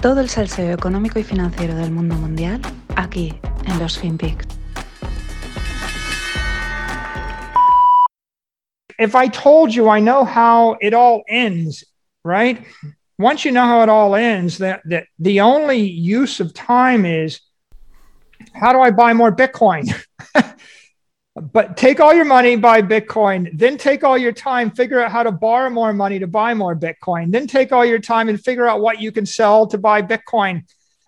Todo el salseo económico y financiero del mundo mundial aquí en los FinPix. If I told you I know how it all ends, right? Once you know how it all ends, that, that the only use of time is how do I buy more Bitcoin? but take all your money, buy Bitcoin, then take all your time, figure out how to borrow more money to buy more Bitcoin, then take all your time and figure out what you can sell to buy Bitcoin.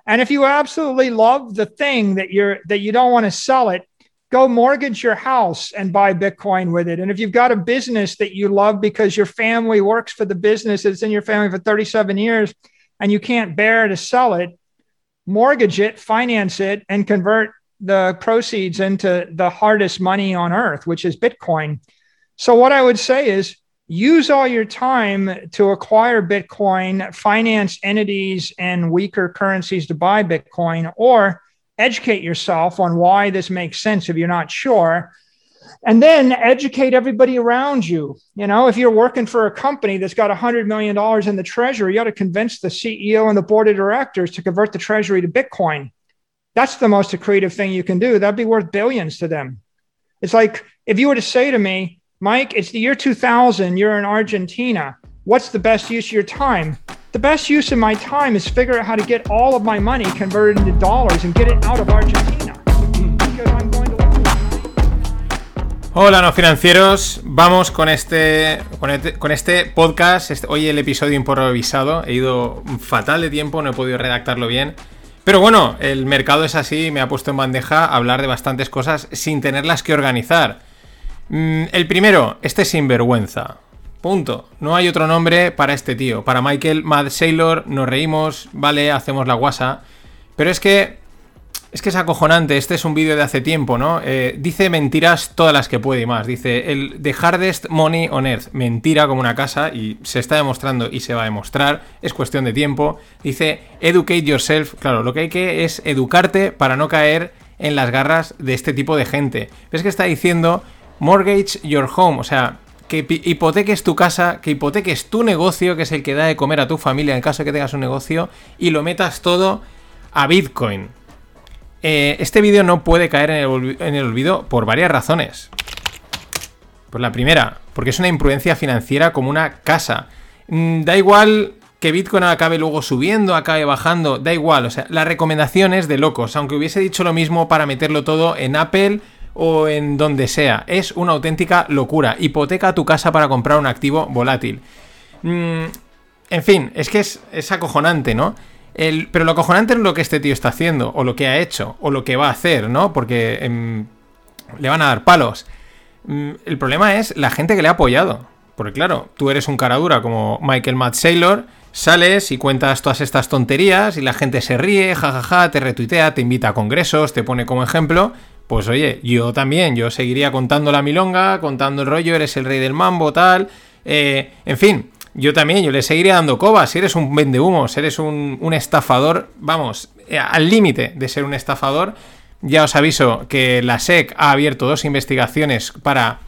And if you absolutely love the thing that you're that you don't want to sell it, go mortgage your house and buy Bitcoin with it. And if you've got a business that you love because your family works for the business, it's in your family for 37 years, and you can't bear to sell it, mortgage it, finance it, and convert the proceeds into the hardest money on earth, which is Bitcoin. So, what I would say is use all your time to acquire Bitcoin, finance entities and weaker currencies to buy Bitcoin, or educate yourself on why this makes sense if you're not sure. And then educate everybody around you. You know, if you're working for a company that's got $100 million in the treasury, you got to convince the CEO and the board of directors to convert the treasury to Bitcoin that's the most creative thing you can do. That'd be worth billions to them. It's like if you were to say to me, Mike, it's the year 2000, you're in Argentina. What's the best use of your time? The best use of my time is figure out how to get all of my money converted into dollars and get it out of Argentina. Hola, no financieros. Vamos con este, con este, con este podcast. Este, hoy el episodio improvisado. He ido fatal de tiempo, no he podido redactarlo bien. Pero bueno, el mercado es así, me ha puesto en bandeja hablar de bastantes cosas sin tenerlas que organizar. Mm, el primero, este sinvergüenza. Punto. No hay otro nombre para este tío. Para Michael Mad Sailor nos reímos, vale, hacemos la guasa. Pero es que es que es acojonante, este es un vídeo de hace tiempo, ¿no? Eh, dice mentiras todas las que puede y más. Dice, el The Hardest Money on Earth, mentira como una casa y se está demostrando y se va a demostrar, es cuestión de tiempo. Dice, educate yourself, claro, lo que hay que es educarte para no caer en las garras de este tipo de gente. ¿Ves que está diciendo, mortgage your home? O sea, que hipoteques tu casa, que hipoteques tu negocio, que es el que da de comer a tu familia en caso de que tengas un negocio, y lo metas todo a Bitcoin. Eh, este vídeo no puede caer en el, olvido por varias razones. Pues la primera, porque es una imprudencia financiera como una casa. Mm, da igual que Bitcoin acabe luego subiendo, acabe bajando, da igual. O sea, la recomendación es de locos. Aunque hubiese dicho lo mismo para meterlo todo en Apple o en donde sea. Es una auténtica locura. Hipoteca tu casa para comprar un activo volátil. Mm, en fin, es que es, es acojonante, ¿no? Pero lo acojonante es lo que este tío está haciendo, o lo que ha hecho, o lo que va a hacer, ¿no? Porque em, le van a dar palos. Mm, el problema es la gente que le ha apoyado. Porque claro, tú eres un cara dura como Michael Matt Saylor, sales y cuentas todas estas tonterías y la gente se ríe, jajaja, te retuitea, te invita a congresos, te pone como ejemplo. Pues oye, yo también, yo seguiría contando la milonga, contando el rollo, eres el rey del mambo, tal. Eh, en fin, yo también, yo le seguiré dando cobas. Si eres un vendehumos, eres un, estafador, vamos, eh, al límite de ser un estafador. Ya os aviso que la SEC ha abierto dos investigaciones para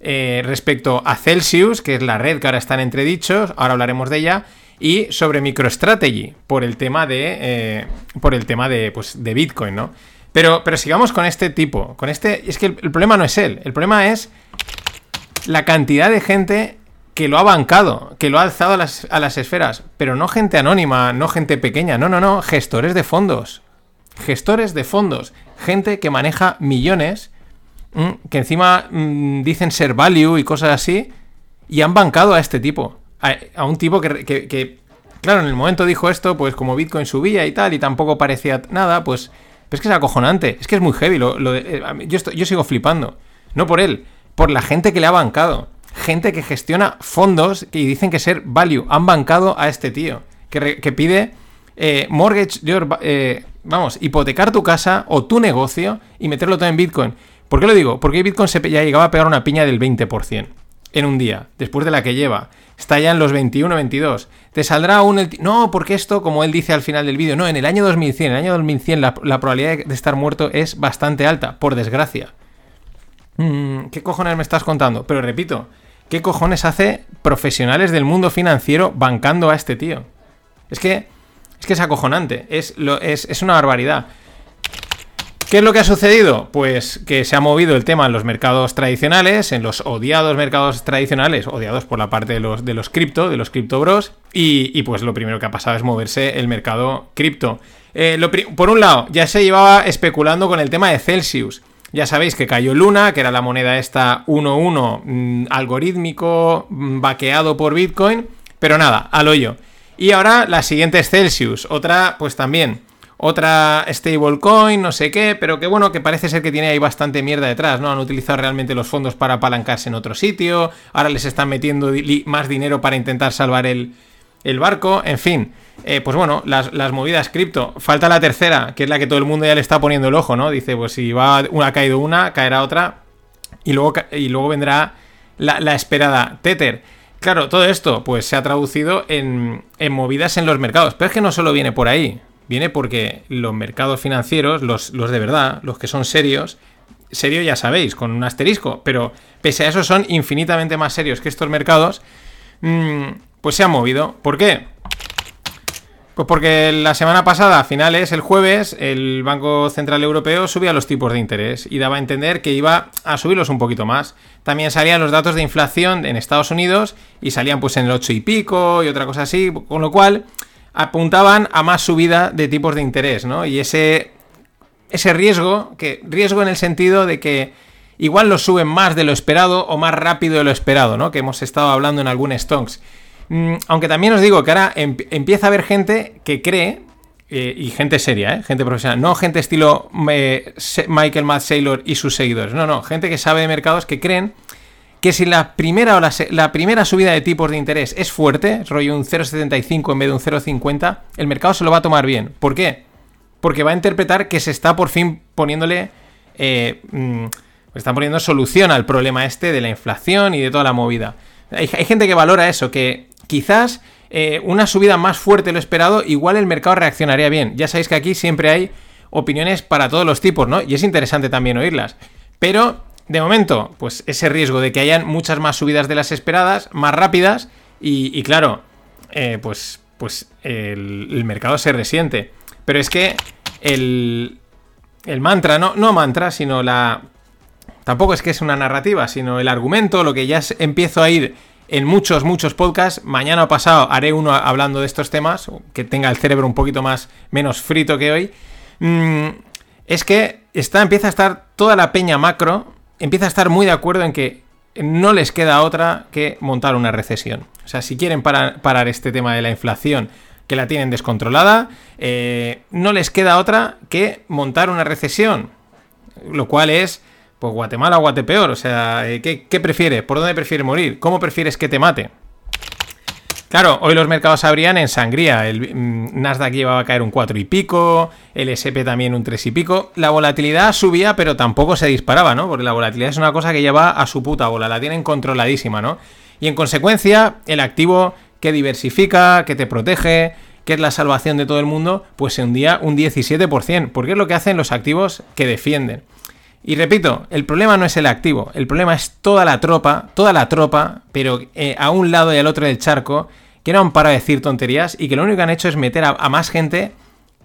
eh, respecto a Celsius, que es la red que ahora está en entredichos, ahora hablaremos de ella, y sobre MicroStrategy, por el tema de. Eh, por el tema de. Pues, de Bitcoin, ¿no? Pero, pero sigamos con este tipo. Con este. Es que el problema no es él. El problema es la cantidad de gente que lo ha bancado, que lo ha alzado a las, esferas, pero no gente anónima, no gente pequeña, no, no, no, gestores de fondos. Gestores de fondos, gente que maneja millones, mm, que encima mm, dicen ser value y cosas así, y han bancado a este tipo, a, un tipo que, claro, en el momento dijo esto, pues como Bitcoin subía y tal, y tampoco parecía nada, pues, es que es acojonante, es que es muy heavy, lo, eh, yo, yo sigo flipando, no por él, por la gente que le ha bancado gente que gestiona fondos y dicen que ser value. Han bancado a este tío que, pide eh, mortgage, eh, vamos, hipotecar tu casa o tu negocio y meterlo todo en Bitcoin. ¿Por qué lo digo? Porque Bitcoin se ya llegaba a pegar una piña del 20% en un día, después de la que lleva. Está ya en los 21, 22. Te saldrá un... No, porque esto, como él dice al final del vídeo, no, en el año 2100, en el año 2100 la, la probabilidad de estar muerto es bastante alta, por desgracia. Mm, ¿Qué cojones me estás contando? Pero repito, ¿Qué cojones hace profesionales del mundo financiero bancando a este tío? Es que, Es que es acojonante, es, es, es una barbaridad. ¿Qué es lo que ha sucedido? Pues que se ha movido el tema en los mercados tradicionales, en los odiados mercados tradicionales, odiados por la parte de los, de los cripto, de los cripto bros, y, pues lo primero que ha pasado es moverse el mercado cripto. Eh, por un lado, ya se llevaba especulando con el tema de Celsius. Ya sabéis que cayó Luna, que era la moneda esta 1-1 mm, algorítmico, mm, vaqueado por Bitcoin, pero nada, al hoyo. Y ahora la siguiente es Celsius, otra pues también otra stablecoin, no sé qué, pero que bueno, que parece ser que tiene ahí bastante mierda detrás, ¿no? Han utilizado realmente los fondos para apalancarse en otro sitio, ahora les están metiendo más dinero para intentar salvar el, barco, en fin. Eh, pues bueno, las, movidas cripto. Falta la tercera, que es la que todo el mundo ya le está poniendo el ojo, ¿no? Dice, pues si va una, ha caído una, caerá otra. Y luego, y luego vendrá la, esperada Tether. Claro, todo esto pues se ha traducido en, en movidas en los mercados. Pero es que no solo viene por ahí viene porque los mercados financieros, los, de verdad, los que son serios, serio ya sabéis, con un asterisco, pero pese a eso son infinitamente más serios que estos mercados, mm, pues se han movido. ¿Por qué? Pues porque la semana pasada, a finales, el jueves, el Banco Central Europeo subía los tipos de interés y daba a entender que iba a subirlos un poquito más. También salían los datos de inflación en Estados Unidos y salían pues en el 8 y pico y otra cosa así, con lo cual apuntaban a más subida de tipos de interés, ¿no? Y ese, ese riesgo, que riesgo en el sentido de que igual lo suben más de lo esperado o más rápido de lo esperado, ¿no? Que hemos estado hablando en algún stonks. Mm, aunque también os digo que ahora empieza a haber gente que cree, eh, y gente seria, ¿eh? gente profesional, no gente estilo eh, Michael Matt Saylor y sus seguidores, no, no, gente que sabe de mercados que creen que si la primera, o la, primera subida de tipos de interés es fuerte, rollo un 0,75 en vez de un 0,50, el mercado se lo va a tomar bien. ¿Por qué? Porque va a interpretar que se está por fin poniéndole... Eh, mm, están poniendo solución al problema este de la inflación y de toda la movida. Hay, gente que valora eso, que quizás eh, una subida más fuerte de lo esperado, igual el mercado reaccionaría bien. Ya sabéis que aquí siempre hay opiniones para todos los tipos, ¿no? Y es interesante también oírlas. Pero de momento, pues ese riesgo de que hayan muchas más subidas de las esperadas, más rápidas, y, claro, eh, pues, pues el, mercado se resiente. Pero es que el, el mantra, no, no mantra, sino la... Tampoco es que es una narrativa, sino el argumento, lo que ya empiezo a ir en muchos, muchos podcasts. Mañana o pasado haré uno hablando de estos temas, que tenga el cerebro un poquito más menos frito que hoy. Mm, es que está, empieza a estar toda la peña macro empieza a estar muy de acuerdo en que no les queda otra que montar una recesión. O sea, si quieren parar, este tema de la inflación, que la tienen descontrolada, eh, no les queda otra que montar una recesión. Lo cual es, pues Guatemala o Guatepeor. O sea, eh, ¿qué, ¿qué prefieres? ¿Por dónde prefieres morir? ¿Cómo prefieres que te mate? Claro, hoy los mercados abrían en sangría. El mm, Nasdaq llevaba a caer un 4 y pico, el SP también un 3 y pico. La volatilidad subía, pero tampoco se disparaba, ¿no? Porque la volatilidad es una cosa que lleva a su puta bola, la tienen controladísima, ¿no? Y en consecuencia, el activo que diversifica, que te protege, que es la salvación de todo el mundo, pues se hundía un 17%, porque es lo que hacen los activos que defienden. Y repito, el problema no es el activo, el problema es toda la tropa, toda la tropa, pero eh, a un lado y al otro del charco, que no han parado de decir tonterías y que lo único que han hecho es meter a, más gente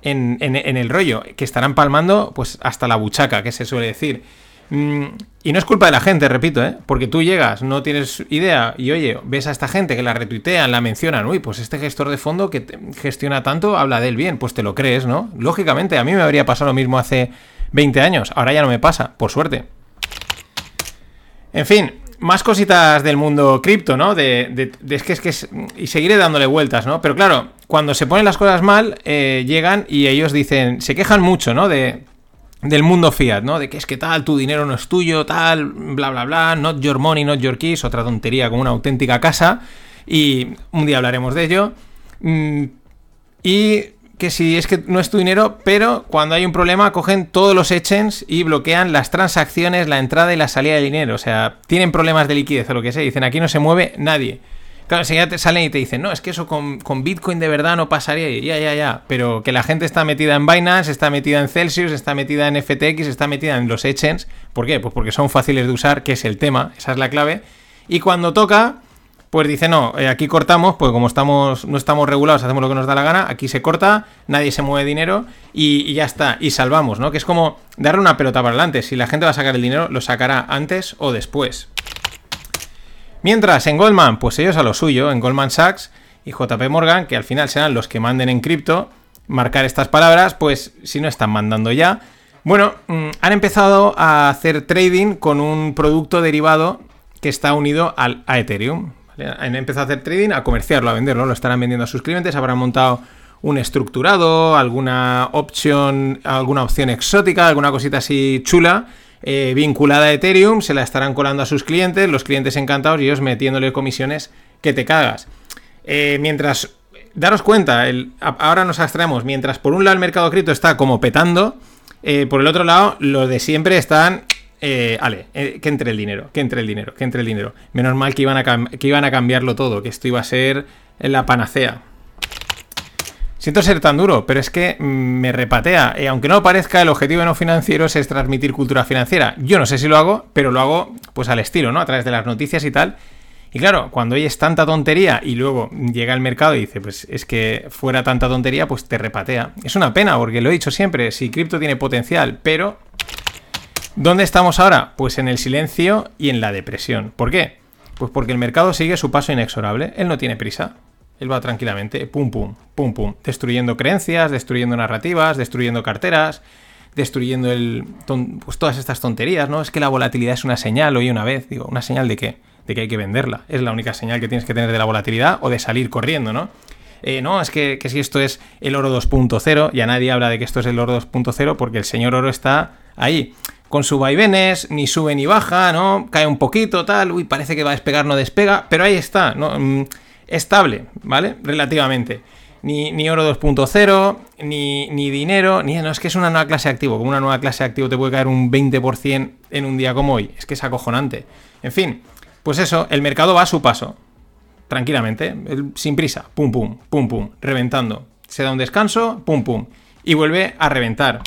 en, el rollo, que estarán palmando pues hasta la buchaca, que se suele decir. Mm, y no es culpa de la gente, repito, ¿eh? porque tú llegas, no tienes idea y oye, ves a esta gente que la retuitean, la mencionan, uy, pues este gestor de fondo que gestiona tanto habla de él bien, pues te lo crees, ¿no? Lógicamente, a mí me habría pasado lo mismo hace 20 años. Ahora ya no me pasa, por suerte. En fin, más cositas del mundo cripto, ¿no? De, es que es que y seguiré dándole vueltas, ¿no? Pero claro, cuando se ponen las cosas mal, eh, llegan y ellos dicen, se quejan mucho, ¿no? De, del mundo fiat, ¿no? De que es que tal, tu dinero no es tuyo, tal, bla, bla, bla, not your money, not your keys, otra tontería como una auténtica casa. Y un día hablaremos de ello. Mm, y que si es que no es tu dinero, pero cuando hay un problema cogen todos los exchanges y bloquean las transacciones, la entrada y la salida de dinero. O sea, tienen problemas de liquidez o lo que sea. Dicen, aquí no se mueve nadie. Claro, ya te salen y te dicen, no, es que eso con, Bitcoin de verdad no pasaría. ya, ya, ya. Pero que la gente está metida en Binance, está metida en Celsius, está metida en FTX, está metida en los exchanges. ¿Por qué? Pues porque son fáciles de usar, que es el tema, esa es la clave. Y cuando toca, pues dice, no, eh, aquí cortamos, pues como estamos, no estamos regulados, hacemos lo que nos da la gana, aquí se corta, nadie se mueve dinero y, ya está, y salvamos, ¿no? Que es como darle una pelota para adelante. Si la gente va a sacar el dinero, lo sacará antes o después. Mientras, en Goldman, pues ellos a lo suyo, en Goldman Sachs y JP Morgan, que al final serán los que manden en cripto, marcar estas palabras, pues si no están mandando ya. Bueno, mm, han empezado a hacer trading con un producto derivado que está unido al, a Ethereum. Han empezado a hacer trading, a comerciarlo, a venderlo, lo estarán vendiendo a sus clientes, habrán montado un estructurado, alguna opción, alguna opción exótica, alguna cosita así chula, eh, vinculada a Ethereum, se la estarán colando a sus clientes, los clientes encantados y ellos metiéndole comisiones que te cagas. Eh, mientras, daros cuenta, ahora nos abstraemos, mientras por un lado el mercado cripto está como petando, eh, por el otro lado, los de siempre están eh, ale, eh, que entre el dinero, que entre el dinero, que entre el dinero. Menos mal que iban, a que iban a cambiarlo todo, que esto iba a ser la panacea. Siento ser tan duro, pero es que mm, me repatea. Y aunque no parezca, el objetivo de no financieros es transmitir cultura financiera. Yo no sé si lo hago, pero lo hago pues al estilo, ¿no? A través de las noticias y tal. Y claro, cuando oyes tanta tontería y luego llega el mercado y dice, pues es que fuera tanta tontería, pues te repatea. Es una pena, porque lo he dicho siempre, si cripto tiene potencial, pero ¿Dónde estamos ahora? Pues en el silencio y en la depresión. ¿Por qué? Pues porque el mercado sigue su paso inexorable. Él no tiene prisa. Él va tranquilamente, pum, pum, pum, pum, destruyendo creencias, destruyendo narrativas, destruyendo carteras, destruyendo el, pues todas estas tonterías, ¿no? Es que la volatilidad es una señal, oye una vez, digo, ¿una señal de qué? De que hay que venderla. Es la única señal que tienes que tener de la volatilidad o de salir corriendo, ¿no? Eh, no, es que, que, si esto es el oro 2.0, ya nadie habla de que esto es el oro 2.0 porque el señor oro está ahí con sus vaivenes, ni sube ni baja, ¿no? Cae un poquito, tal, uy, parece que va a despegar, no despega, pero ahí está, ¿no? Mm, estable, ¿vale? Relativamente. Ni, ni oro 2.0, ni, ni, dinero, ni... No, es que es una nueva clase de activo. Como una nueva clase de activo te puede caer un 20% en un día como hoy. Es que es acojonante. En fin, pues eso, el mercado va a su paso. Tranquilamente, sin prisa. Pum, pum, pum, pum, reventando. Se da un descanso, pum, pum. Y vuelve a reventar.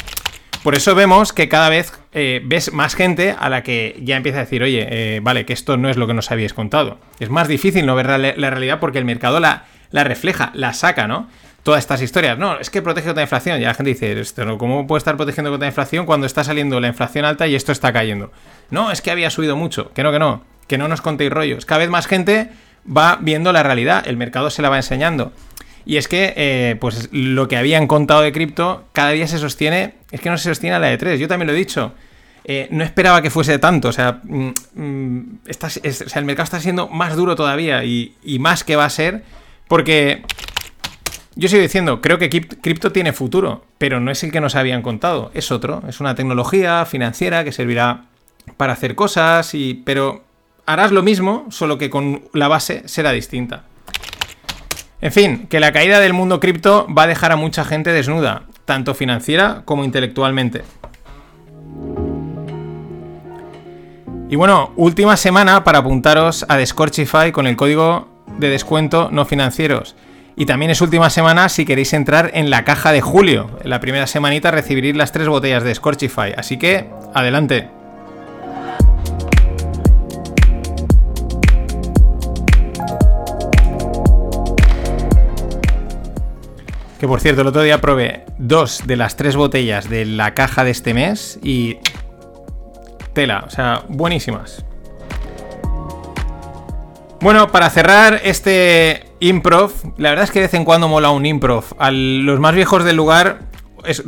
Por eso vemos que cada vez eh, ves más gente a la que ya empieza a decir, oye, eh, vale, que esto no es lo que nos habíais contado. Es más difícil no ver la, realidad porque el mercado la, refleja, la saca, ¿no? Todas estas historias. No, es que protege contra la inflación. Ya la gente dice, ¿cómo puede estar protegiendo contra la inflación cuando está saliendo la inflación alta y esto está cayendo? No, es que había subido mucho. Que no, que no. Que no nos contéis rollos. Cada vez más gente va viendo la realidad. El mercado se la va enseñando. Y es que, eh, pues lo que habían contado de cripto, cada día se sostiene, es que no se sostiene a la de 3. Yo también lo he dicho. Eh, no esperaba que fuese tanto. O sea, mm, mm, el mercado está siendo más duro todavía y, más que va a ser. Porque yo sigo diciendo, creo que cripto tiene futuro, pero no es el que nos habían contado. Es otro. Es una tecnología financiera que servirá para hacer cosas, y, pero harás lo mismo, solo que con la base será distinta. En fin, que la caída del mundo cripto va a dejar a mucha gente desnuda, tanto financiera como intelectualmente. Y bueno, última semana para apuntaros a Descorchify con el código de descuento no financieros. Y también es última semana si queréis entrar en la caja de julio. En la primera semanita recibiréis las tres botellas de Scorchify. Así que, adelante. Que por cierto, el otro día probé dos de las tres botellas de la caja de este mes y. Tela, o sea, buenísimas. Bueno, para cerrar este improv, la verdad es que de vez en cuando mola un improv. A los más viejos del lugar es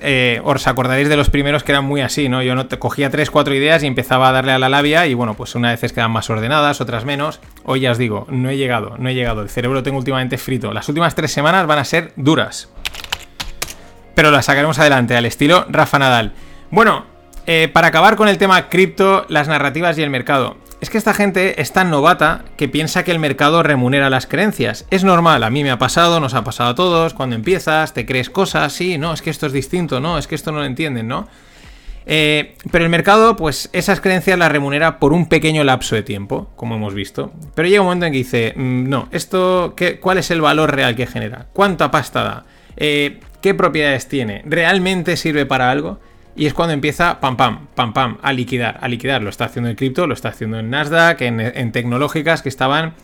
eh, os acordaréis de los primeros que eran muy así, ¿no? Yo no te cogía tres, cuatro ideas y empezaba a darle a la labia y bueno, pues unas veces quedan más ordenadas, otras menos. Hoy ya os digo, no he llegado, no he llegado. El cerebro lo tengo últimamente frito. Las últimas tres semanas van a ser duras. Pero las sacaremos adelante, al estilo Rafa Nadal. Bueno, eh, para acabar con el tema cripto, las narrativas y el mercado. Es que esta gente es tan novata que piensa que el mercado remunera las creencias. Es normal, a mí me ha pasado, nos ha pasado a todos. Cuando empiezas, te crees cosas, sí, no, es que esto es distinto, no, es que esto no lo entienden, ¿no? Eh, pero el mercado, pues esas creencias las remunera por un pequeño lapso de tiempo, como hemos visto. Pero llega un momento en que dice, mm, no, esto, ¿qué, ¿cuál es el valor real que genera? ¿Cuánta pasta da? Eh, ¿Qué propiedades tiene? ¿Realmente sirve para algo? Y es cuando empieza, pam, pam, pam, pam, a liquidar, a liquidar. Lo está haciendo el cripto, lo está haciendo en Nasdaq, en, tecnológicas que estaban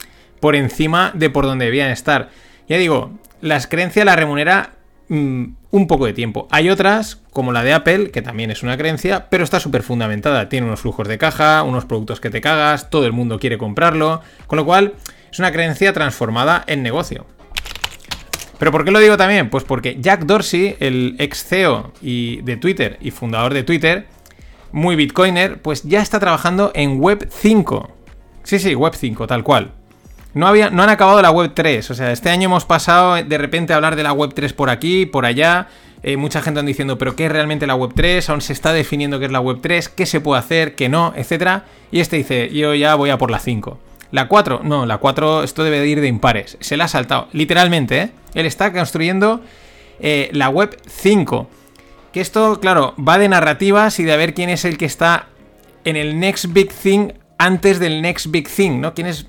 por encima de por donde debían estar. Ya digo, las creencias la remunera mm, un poco de tiempo. Hay otras, como la de Apple, que también es una creencia, pero está súper fundamentada. Tiene unos flujos de caja, unos productos que te cagas, todo el mundo quiere comprarlo, con lo cual es una creencia transformada en negocio. Pero ¿por qué lo digo también? Pues porque Jack Dorsey, el ex CEO y de Twitter y fundador de Twitter, muy bitcoiner, pues ya está trabajando en Web 5. Sí, sí, Web 5, tal cual. No, había, no han acabado la Web 3, o sea, este año hemos pasado de repente a hablar de la Web 3 por aquí, por allá. Eh, mucha gente anda diciendo, pero ¿qué es realmente la Web 3? Aún se está definiendo qué es la Web 3, qué se puede hacer, qué no, etcétera. Y este dice, yo ya voy a por la 5. La 4, no, la 4, esto debe de ir de impares. Se la ha saltado, literalmente, ¿eh? Él está construyendo eh, la web 5. Que esto, claro, va de narrativas y de ver quién es el que está en el next big thing antes del next big thing, ¿no? ¿Quién es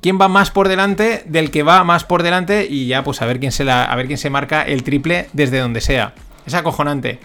quién va más por delante del que va más por delante y ya pues a ver quién se a ver quién se marca el triple desde donde sea. Es acojonante.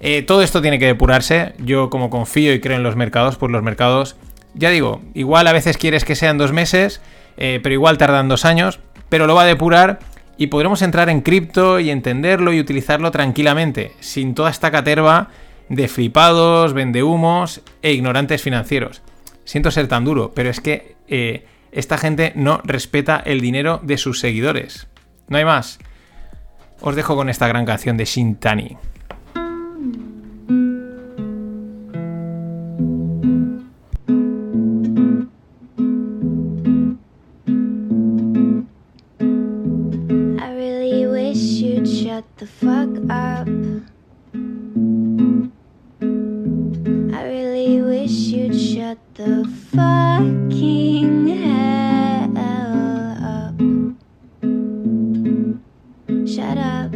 Eh, todo esto tiene que depurarse. Yo como confío y creo en los mercados, pues los mercados ya digo, igual a veces quieres que sean dos meses, eh, pero igual tardan dos años, pero lo va a depurar y podremos entrar en cripto y entenderlo y utilizarlo tranquilamente, sin toda esta caterva de flipados, vendehumos e ignorantes financieros. Siento ser tan duro, pero es que eh, esta gente no respeta el dinero de sus seguidores. No hay más. Os dejo con esta gran canción de Shintani. The fuck up. I really wish you'd shut the fucking hell up. Shut up.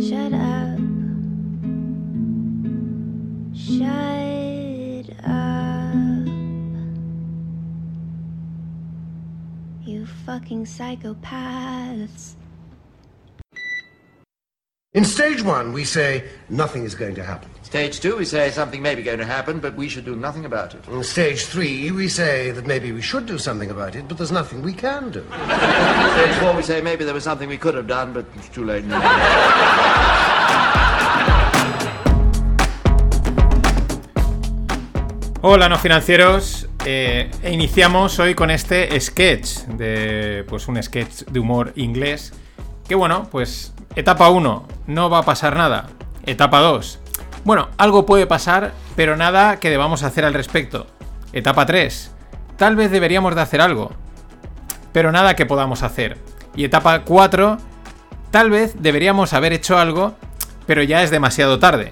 Shut up. Shut up. You fucking psychopaths. In stage one, we say nothing is going to happen. Stage two, we say something may be going to happen, but we should do nothing about it. In stage three, we say that maybe we should do something about it, but there's nothing we can do. Stage four, we say maybe there was something we could have done, but it's too late now. Hola, no financieros. Eh, iniciamos hoy con este sketch de, pues, un sketch de humor inglés. Que bueno, pues Etapa 1, no va a pasar nada. Etapa 2, bueno, algo puede pasar, pero nada que debamos hacer al respecto. Etapa 3, tal vez deberíamos de hacer algo, pero nada que podamos hacer. Y etapa 4, tal vez deberíamos haber hecho algo, pero ya es demasiado tarde.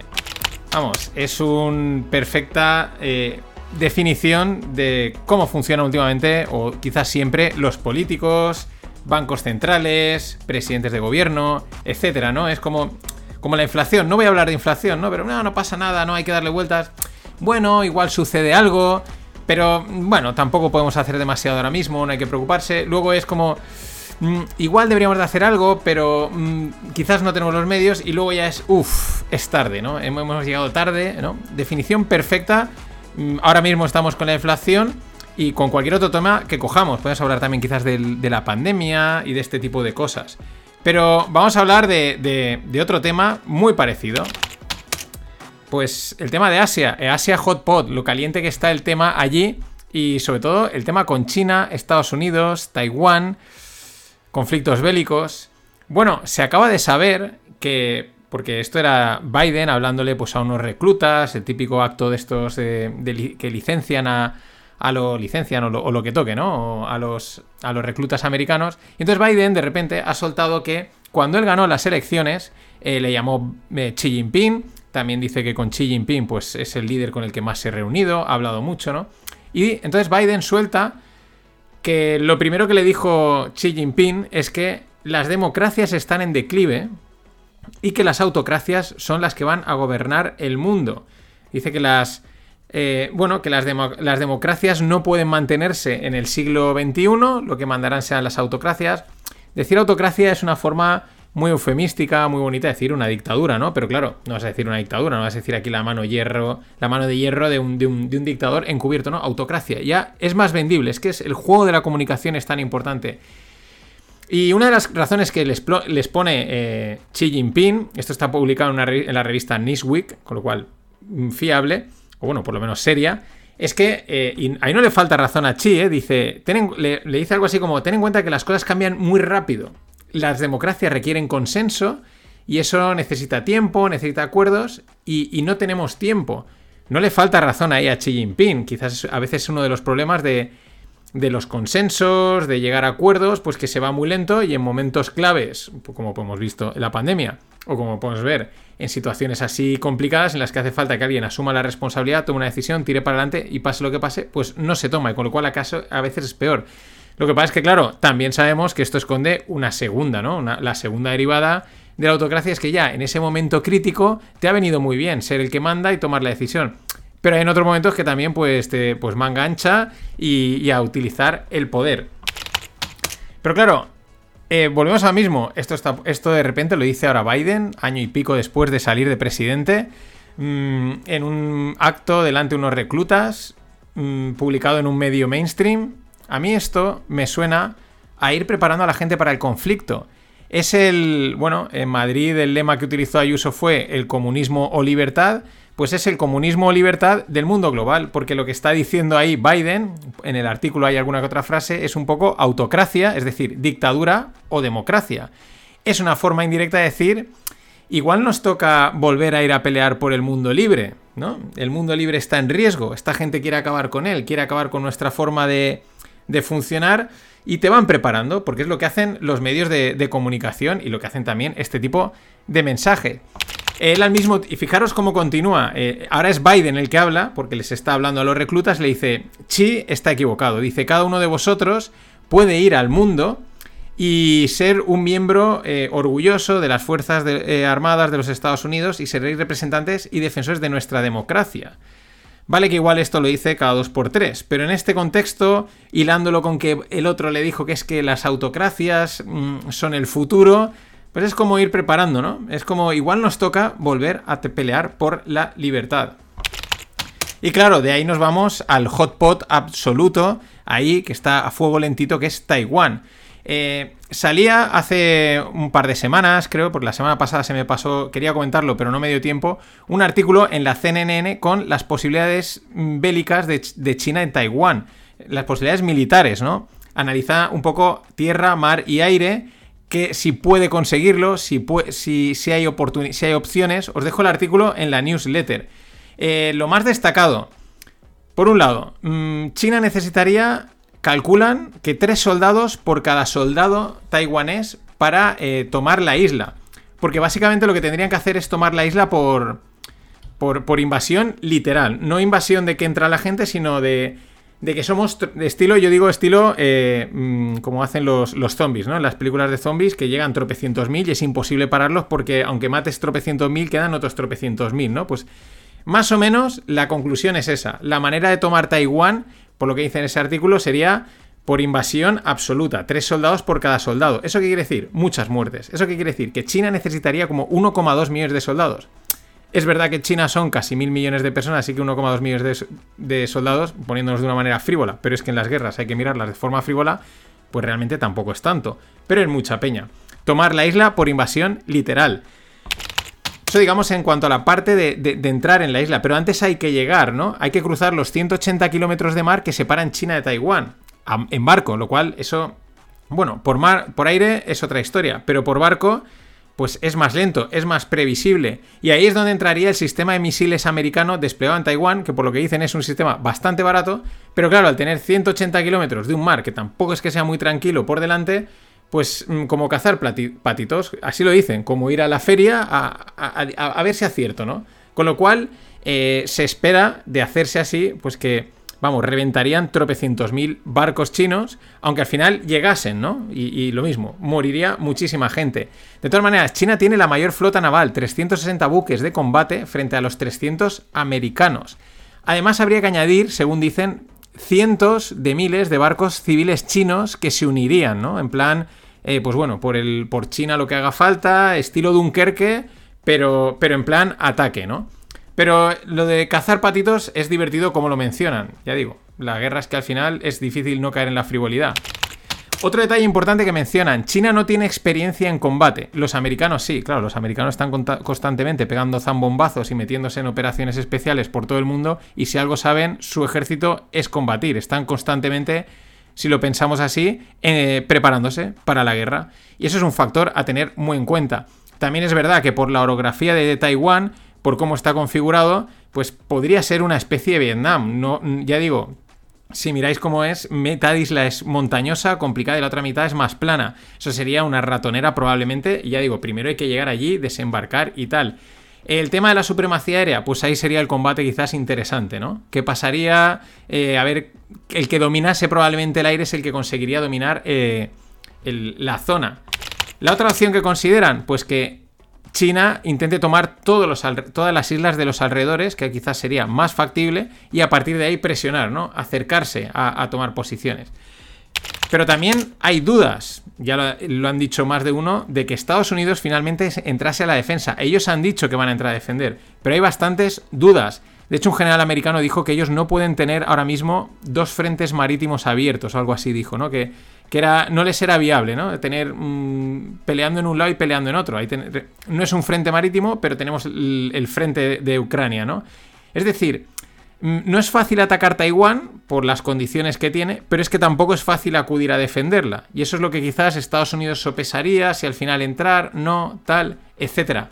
Vamos, es una perfecta eh, definición de cómo funciona últimamente, o quizás siempre, los políticos, bancos centrales, presidentes de gobierno, etcétera, ¿no? Es como, como la inflación. No voy a hablar de inflación, ¿no? Pero no, no pasa nada, no hay que darle vueltas. Bueno, igual sucede algo, pero bueno, tampoco podemos hacer demasiado ahora mismo, no hay que preocuparse. Luego es como. Mm, igual deberíamos de hacer algo, pero mm, quizás no tenemos los medios y luego ya es, uff, es tarde, ¿no? Hemos llegado tarde, ¿no? Definición perfecta. Mm, ahora mismo estamos con la inflación y con cualquier otro tema que cojamos. Podemos hablar también quizás de, la pandemia y de este tipo de cosas. Pero vamos a hablar de, otro tema muy parecido. Pues el tema de Asia, eh, Asia Hot Pot, lo caliente que está el tema allí y sobre todo el tema con China, Estados Unidos, Taiwán, conflictos bélicos. Bueno, se acaba de saber que, porque esto era Biden hablándole pues a unos reclutas, el típico acto de estos que licencian a, a lo licencian o lo, que toque, ¿no? a los, a los reclutas americanos. Y entonces Biden de repente ha soltado que cuando él ganó las elecciones, eh, le llamó eh, Xi Jinping. También dice que con Xi Jinping pues, es el líder con el que más se ha reunido, ha hablado mucho, ¿no? Y entonces Biden suelta que lo primero que le dijo Xi Jinping es que las democracias están en declive y que las autocracias son las que van a gobernar el mundo. Dice que las eh, bueno, que las, democracias no pueden mantenerse en el siglo XXI, lo que mandarán sean las autocracias. Decir autocracia es una forma muy eufemística, muy bonita decir una dictadura, ¿no? Pero claro, no vas a decir una dictadura, no vas a decir aquí la mano hierro, la mano de hierro de un, de de dictador encubierto, ¿no? Autocracia. Ya es más vendible, es que es el juego de la comunicación es tan importante. Y una de las razones que les, pone eh, Xi Jinping, esto está publicado en, en la revista Newsweek, con lo cual mm, fiable, o bueno, por lo menos seria, es que, eh, ahí no le falta razón a Xi, eh, dice, le, dice algo así como, ten en cuenta que las cosas cambian muy rápido. Las democracias requieren consenso y eso necesita tiempo, necesita acuerdos y, y no tenemos tiempo. No le falta razón ahí a Xi Jinping, quizás a veces es uno de los problemas de, de los consensos, de llegar a acuerdos, pues que se va muy lento y en momentos claves, como hemos visto en la pandemia, o como podemos ver en situaciones así complicadas en las que hace falta que alguien asuma la responsabilidad, tome una decisión, tire para adelante y pase lo que pase, pues no se toma, y con lo cual acaso a veces es peor. Lo que pasa es que, claro, también sabemos que esto esconde una segunda, ¿no? Una- la segunda derivada de la autocracia es que ya en ese momento crítico te ha venido muy bien ser el que manda y tomar la decisión. Pero hay en otros momentos que también pues te pues manga ancha y, a utilizar el poder. Pero claro, eh, volvemos al mismo. Esto, está, esto de repente lo dice ahora Biden, año y pico después de salir de presidente, mm, en un acto delante de unos reclutas, mm, publicado en un medio mainstream. A mí esto me suena a ir preparando a la gente para el conflicto. Es el, bueno, en Madrid el lema que utilizó Ayuso fue el comunismo o libertad, pues es el comunismo o libertad del mundo global, porque lo que está diciendo ahí Biden, en el artículo hay alguna que otra frase, es un poco autocracia, es decir, dictadura o democracia. Es una forma indirecta de decir, igual nos toca volver a ir a pelear por el mundo libre, ¿no? El mundo libre está en riesgo, esta gente quiere acabar con él, quiere acabar con nuestra forma de, de funcionar y te van preparando, porque es lo que hacen los medios de, de comunicación y lo que hacen también este tipo de mensaje. Él al mismo, y fijaros cómo continúa, eh, ahora es Biden el que habla, porque les está hablando a los reclutas, le dice, Chi está equivocado, dice, cada uno de vosotros puede ir al mundo y ser un miembro eh, orgulloso de las Fuerzas eh, Armadas de los Estados Unidos y seréis representantes y defensores de nuestra democracia. Vale que igual esto lo dice cada dos por tres, pero en este contexto, hilándolo con que el otro le dijo que es que las autocracias mm, son el futuro, pues es como ir preparando, ¿no? Es como igual nos toca volver a pelear por la libertad. Y claro, de ahí nos vamos al hotpot absoluto, ahí que está a fuego lentito, que es Taiwán. Eh, salía hace un par de semanas, creo, porque la semana pasada se me pasó, quería comentarlo, pero no me dio tiempo, un artículo en la CNN con las posibilidades bélicas de China en Taiwán, las posibilidades militares, ¿no? Analiza un poco tierra, mar y aire, que si puede conseguirlo, si, si, hay, opciones, os dejo el artículo en la newsletter. Eh, lo más destacado, por un lado, mm, China necesitaría, calculan, que tres soldados por cada soldado taiwanés para eh, tomar la isla. Porque básicamente lo que tendrían que hacer es tomar la isla por, por invasión literal. No invasión de que entra la gente, sino de, de que somos de estilo, yo digo estilo eh, mm, como hacen los, los zombies, ¿no? Las películas de zombies que llegan tropecientos mil y es imposible pararlos porque aunque mates tropecientos mil, quedan otros tropecientos mil, ¿no? Pues más o menos la conclusión es esa. La manera de tomar Taiwán, por lo que dice en ese artículo, sería por invasión absoluta. Tres soldados por cada soldado. ¿Eso qué quiere decir? Muchas muertes. ¿Eso qué quiere decir? Que China necesitaría como 1,2 millones de soldados. Es verdad que China son casi mil millones de personas, así que 1,2 millones de, soldados, poniéndonos de una manera frívola, pero es que en las guerras hay que mirarlas de forma frívola, pues realmente tampoco es tanto. Pero es mucha peña. Tomar la isla por invasión literal. Eso digamos en cuanto a la parte de, entrar en la isla, pero antes hay que llegar, ¿no? Hay que cruzar los 180 kilómetros de mar que separan China de Taiwán en barco, lo cual eso, bueno, por mar, por aire es otra historia, pero por barco pues es más lento, es más previsible. Y ahí es donde entraría el sistema de misiles americano desplegado en Taiwán, que por lo que dicen es un sistema bastante barato, pero claro, al tener 180 kilómetros de un mar que tampoco es que sea muy tranquilo por delante, pues mm, como cazar patitos, así lo dicen, como ir a la feria a- a ver si acierto, ¿no? Con lo cual, eh, se espera de hacerse así, pues que, vamos, reventarían tropecientos mil barcos chinos, aunque al final llegasen, ¿no? Y, lo mismo, moriría muchísima gente. De todas maneras, China tiene la mayor flota naval, 360 buques de combate frente a los 300 americanos. Además, habría que añadir, según dicen, cientos de miles de barcos civiles chinos que se unirían, ¿no? En plan, eh, pues bueno, por, el, por China lo que haga falta, estilo Dunkerque, pero, pero en plan ataque, ¿no? Pero lo de cazar patitos es divertido como lo mencionan, ya digo, la guerra es que al final es difícil no caer en la frivolidad. Otro detalle importante que mencionan, China no tiene experiencia en combate, los americanos sí, claro, los americanos están constantemente pegando zambombazos y metiéndose en operaciones especiales por todo el mundo y si algo saben, su ejército es combatir, están constantemente si lo pensamos así, eh, preparándose para la guerra. Y eso es un factor a tener muy en cuenta. También es verdad que por la orografía de Taiwán, por cómo está configurado, pues podría ser una especie de Vietnam. No, ya digo, si miráis cómo es, mitad isla es montañosa, complicada y la otra mitad es más plana. Eso sería una ratonera probablemente. Y ya digo, primero hay que llegar allí, desembarcar y tal. El tema de la supremacía aérea, pues ahí sería el combate quizás interesante, ¿no? ¿Qué pasaría? Eh, a ver, el que dominase probablemente el aire es el que conseguiría dominar eh, la zona. La otra opción que consideran, pues que China intente tomar todas las islas de los alrededores, que quizás sería más factible, y a partir de ahí presionar, ¿no? Acercarse a tomar posiciones. Pero también hay dudas, ya lo, han dicho más de uno, de que Estados Unidos finalmente entrase a la defensa. Ellos han dicho que van a entrar a defender, pero hay bastantes dudas. De hecho, un general americano dijo que ellos no pueden tener ahora mismo dos frentes marítimos abiertos, o algo así dijo, ¿no? Que, que era, no les era viable, ¿no? Tener mm, peleando en un lado y peleando en otro. no es un frente marítimo, pero tenemos el, el frente de Ucrania, ¿no? Es decir, Mm, no es fácil atacar Taiwán por las condiciones que tiene, pero es que tampoco es fácil acudir a defenderla. Y eso es lo que quizás Estados Unidos sopesaría, si al final entrar, no, tal, etc.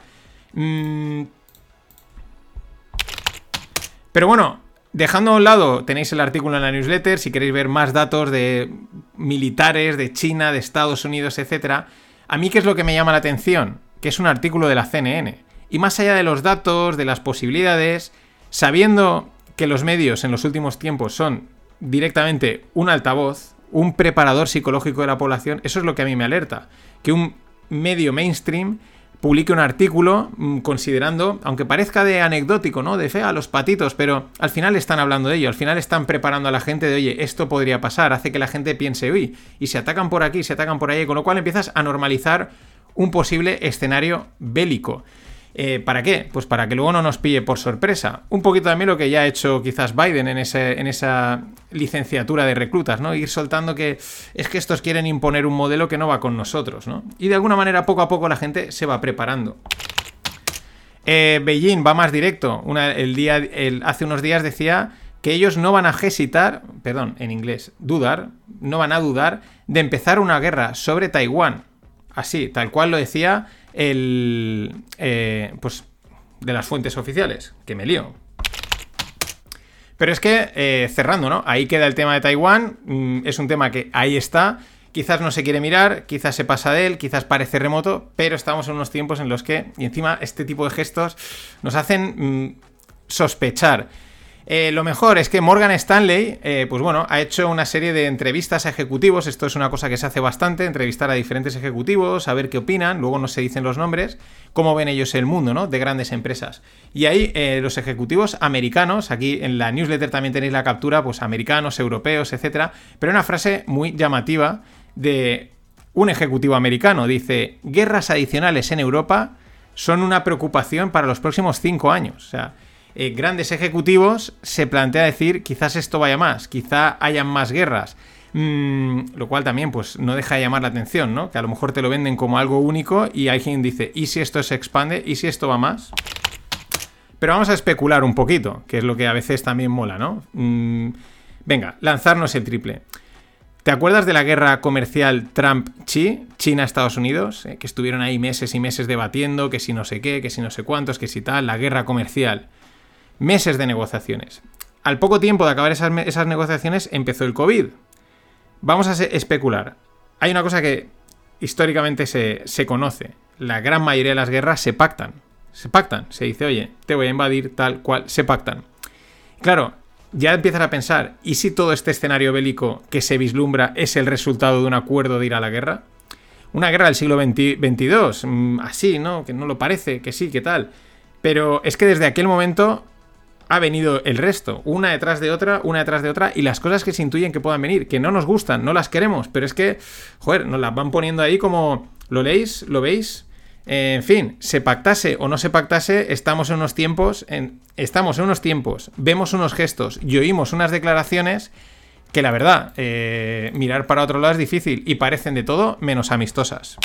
Pero bueno, dejando a un lado, tenéis el artículo en la newsletter, si queréis ver más datos de militares, de China, de Estados Unidos, etc. A mí, ¿qué es lo que me llama la atención? Que es un artículo de la CNN. Y más allá de los datos, de las posibilidades, sabiendo que los medios en los últimos tiempos son directamente un altavoz, un preparador psicológico de la población, eso es lo que a mí me alerta. Que un medio mainstream publique un artículo mm, considerando, aunque parezca de anecdótico, ¿no? De fe a los patitos, pero al final están hablando de ello, al final están preparando a la gente de, oye, esto podría pasar, hace que la gente piense, uy, y se atacan por aquí, se atacan por ahí, con lo cual empiezas a normalizar un posible escenario bélico. Eh, ¿Para qué? Pues para que luego no nos pille por sorpresa. Un poquito también lo que ya ha hecho quizás Biden en, esa licenciatura de reclutas, ¿no? Ir soltando que es que estos quieren imponer un modelo que no va con nosotros, ¿no? Y de alguna manera poco a poco la gente se va preparando. Eh, Beijing va más directo. el día, hace unos días decía que ellos no van a hesitar, perdón, en inglés, dudar, no van a dudar de empezar una guerra sobre Taiwán. Así, tal cual lo decía el, eh, pues, de las fuentes oficiales, que me lío. Pero es que, eh, cerrando, ¿no? Ahí queda el tema de Taiwán, mm, es un tema que ahí está, quizás no se quiere mirar, quizás se pasa de él, quizás parece remoto, pero estamos en unos tiempos en los que, y encima, este tipo de gestos nos hacen mm, sospechar. Eh, lo mejor es que Morgan Stanley, eh, pues bueno, ha hecho una serie de entrevistas a ejecutivos. Esto es una cosa que se hace bastante, entrevistar a diferentes ejecutivos, a ver qué opinan. Luego no se dicen los nombres, cómo ven ellos el mundo, ¿no? De grandes empresas. Y ahí eh, los ejecutivos americanos, aquí en la newsletter también tenéis la captura, pues americanos, europeos, etcétera. Pero una frase muy llamativa de un ejecutivo americano. Dice: guerras adicionales en Europa son una preocupación para los próximos cinco años. O sea eh, grandes ejecutivos se plantea decir quizás esto vaya más, quizá hayan más guerras. Mm, lo cual también pues no deja de llamar la atención, ¿no? Que a lo mejor te lo venden como algo único y alguien dice, ¿y si esto se expande? ¿Y si esto va más? Pero vamos a especular un poquito, que es lo que a veces también mola, ¿no? Mm, venga, lanzarnos el triple. ¿Te acuerdas de la guerra comercial Trump-Chi, China-Estados Unidos? Eh, que estuvieron ahí meses y meses debatiendo, que si no sé qué, que si no sé cuántos, que si tal, la guerra comercial meses de negociaciones. Al poco tiempo de acabar esas, negociaciones empezó el COVID. Vamos a especular. Hay una cosa que históricamente se, se conoce. La gran mayoría de las guerras se pactan. Se pactan. Se dice, oye, te voy a invadir tal cual. Se pactan. Claro, ya empiezas a pensar, ¿y si todo este escenario bélico que se vislumbra es el resultado de un acuerdo de ir a la guerra? Una guerra del siglo XXII, mm, así, ¿no? Que no lo parece, que sí, que tal. Pero es que desde aquel momento ha venido el resto, una detrás de otra, una detrás de otra, y las cosas que se intuyen que puedan venir, que no nos gustan, no las queremos, pero es que, joder, nos las van poniendo ahí como, ¿lo leéis? ¿Lo veis? En fin, se pactase o no se pactase, estamos en unos tiempos, estamos en unos tiempos, vemos unos gestos y oímos unas declaraciones que la verdad, eh, mirar para otro lado es difícil y parecen de todo menos amistosas.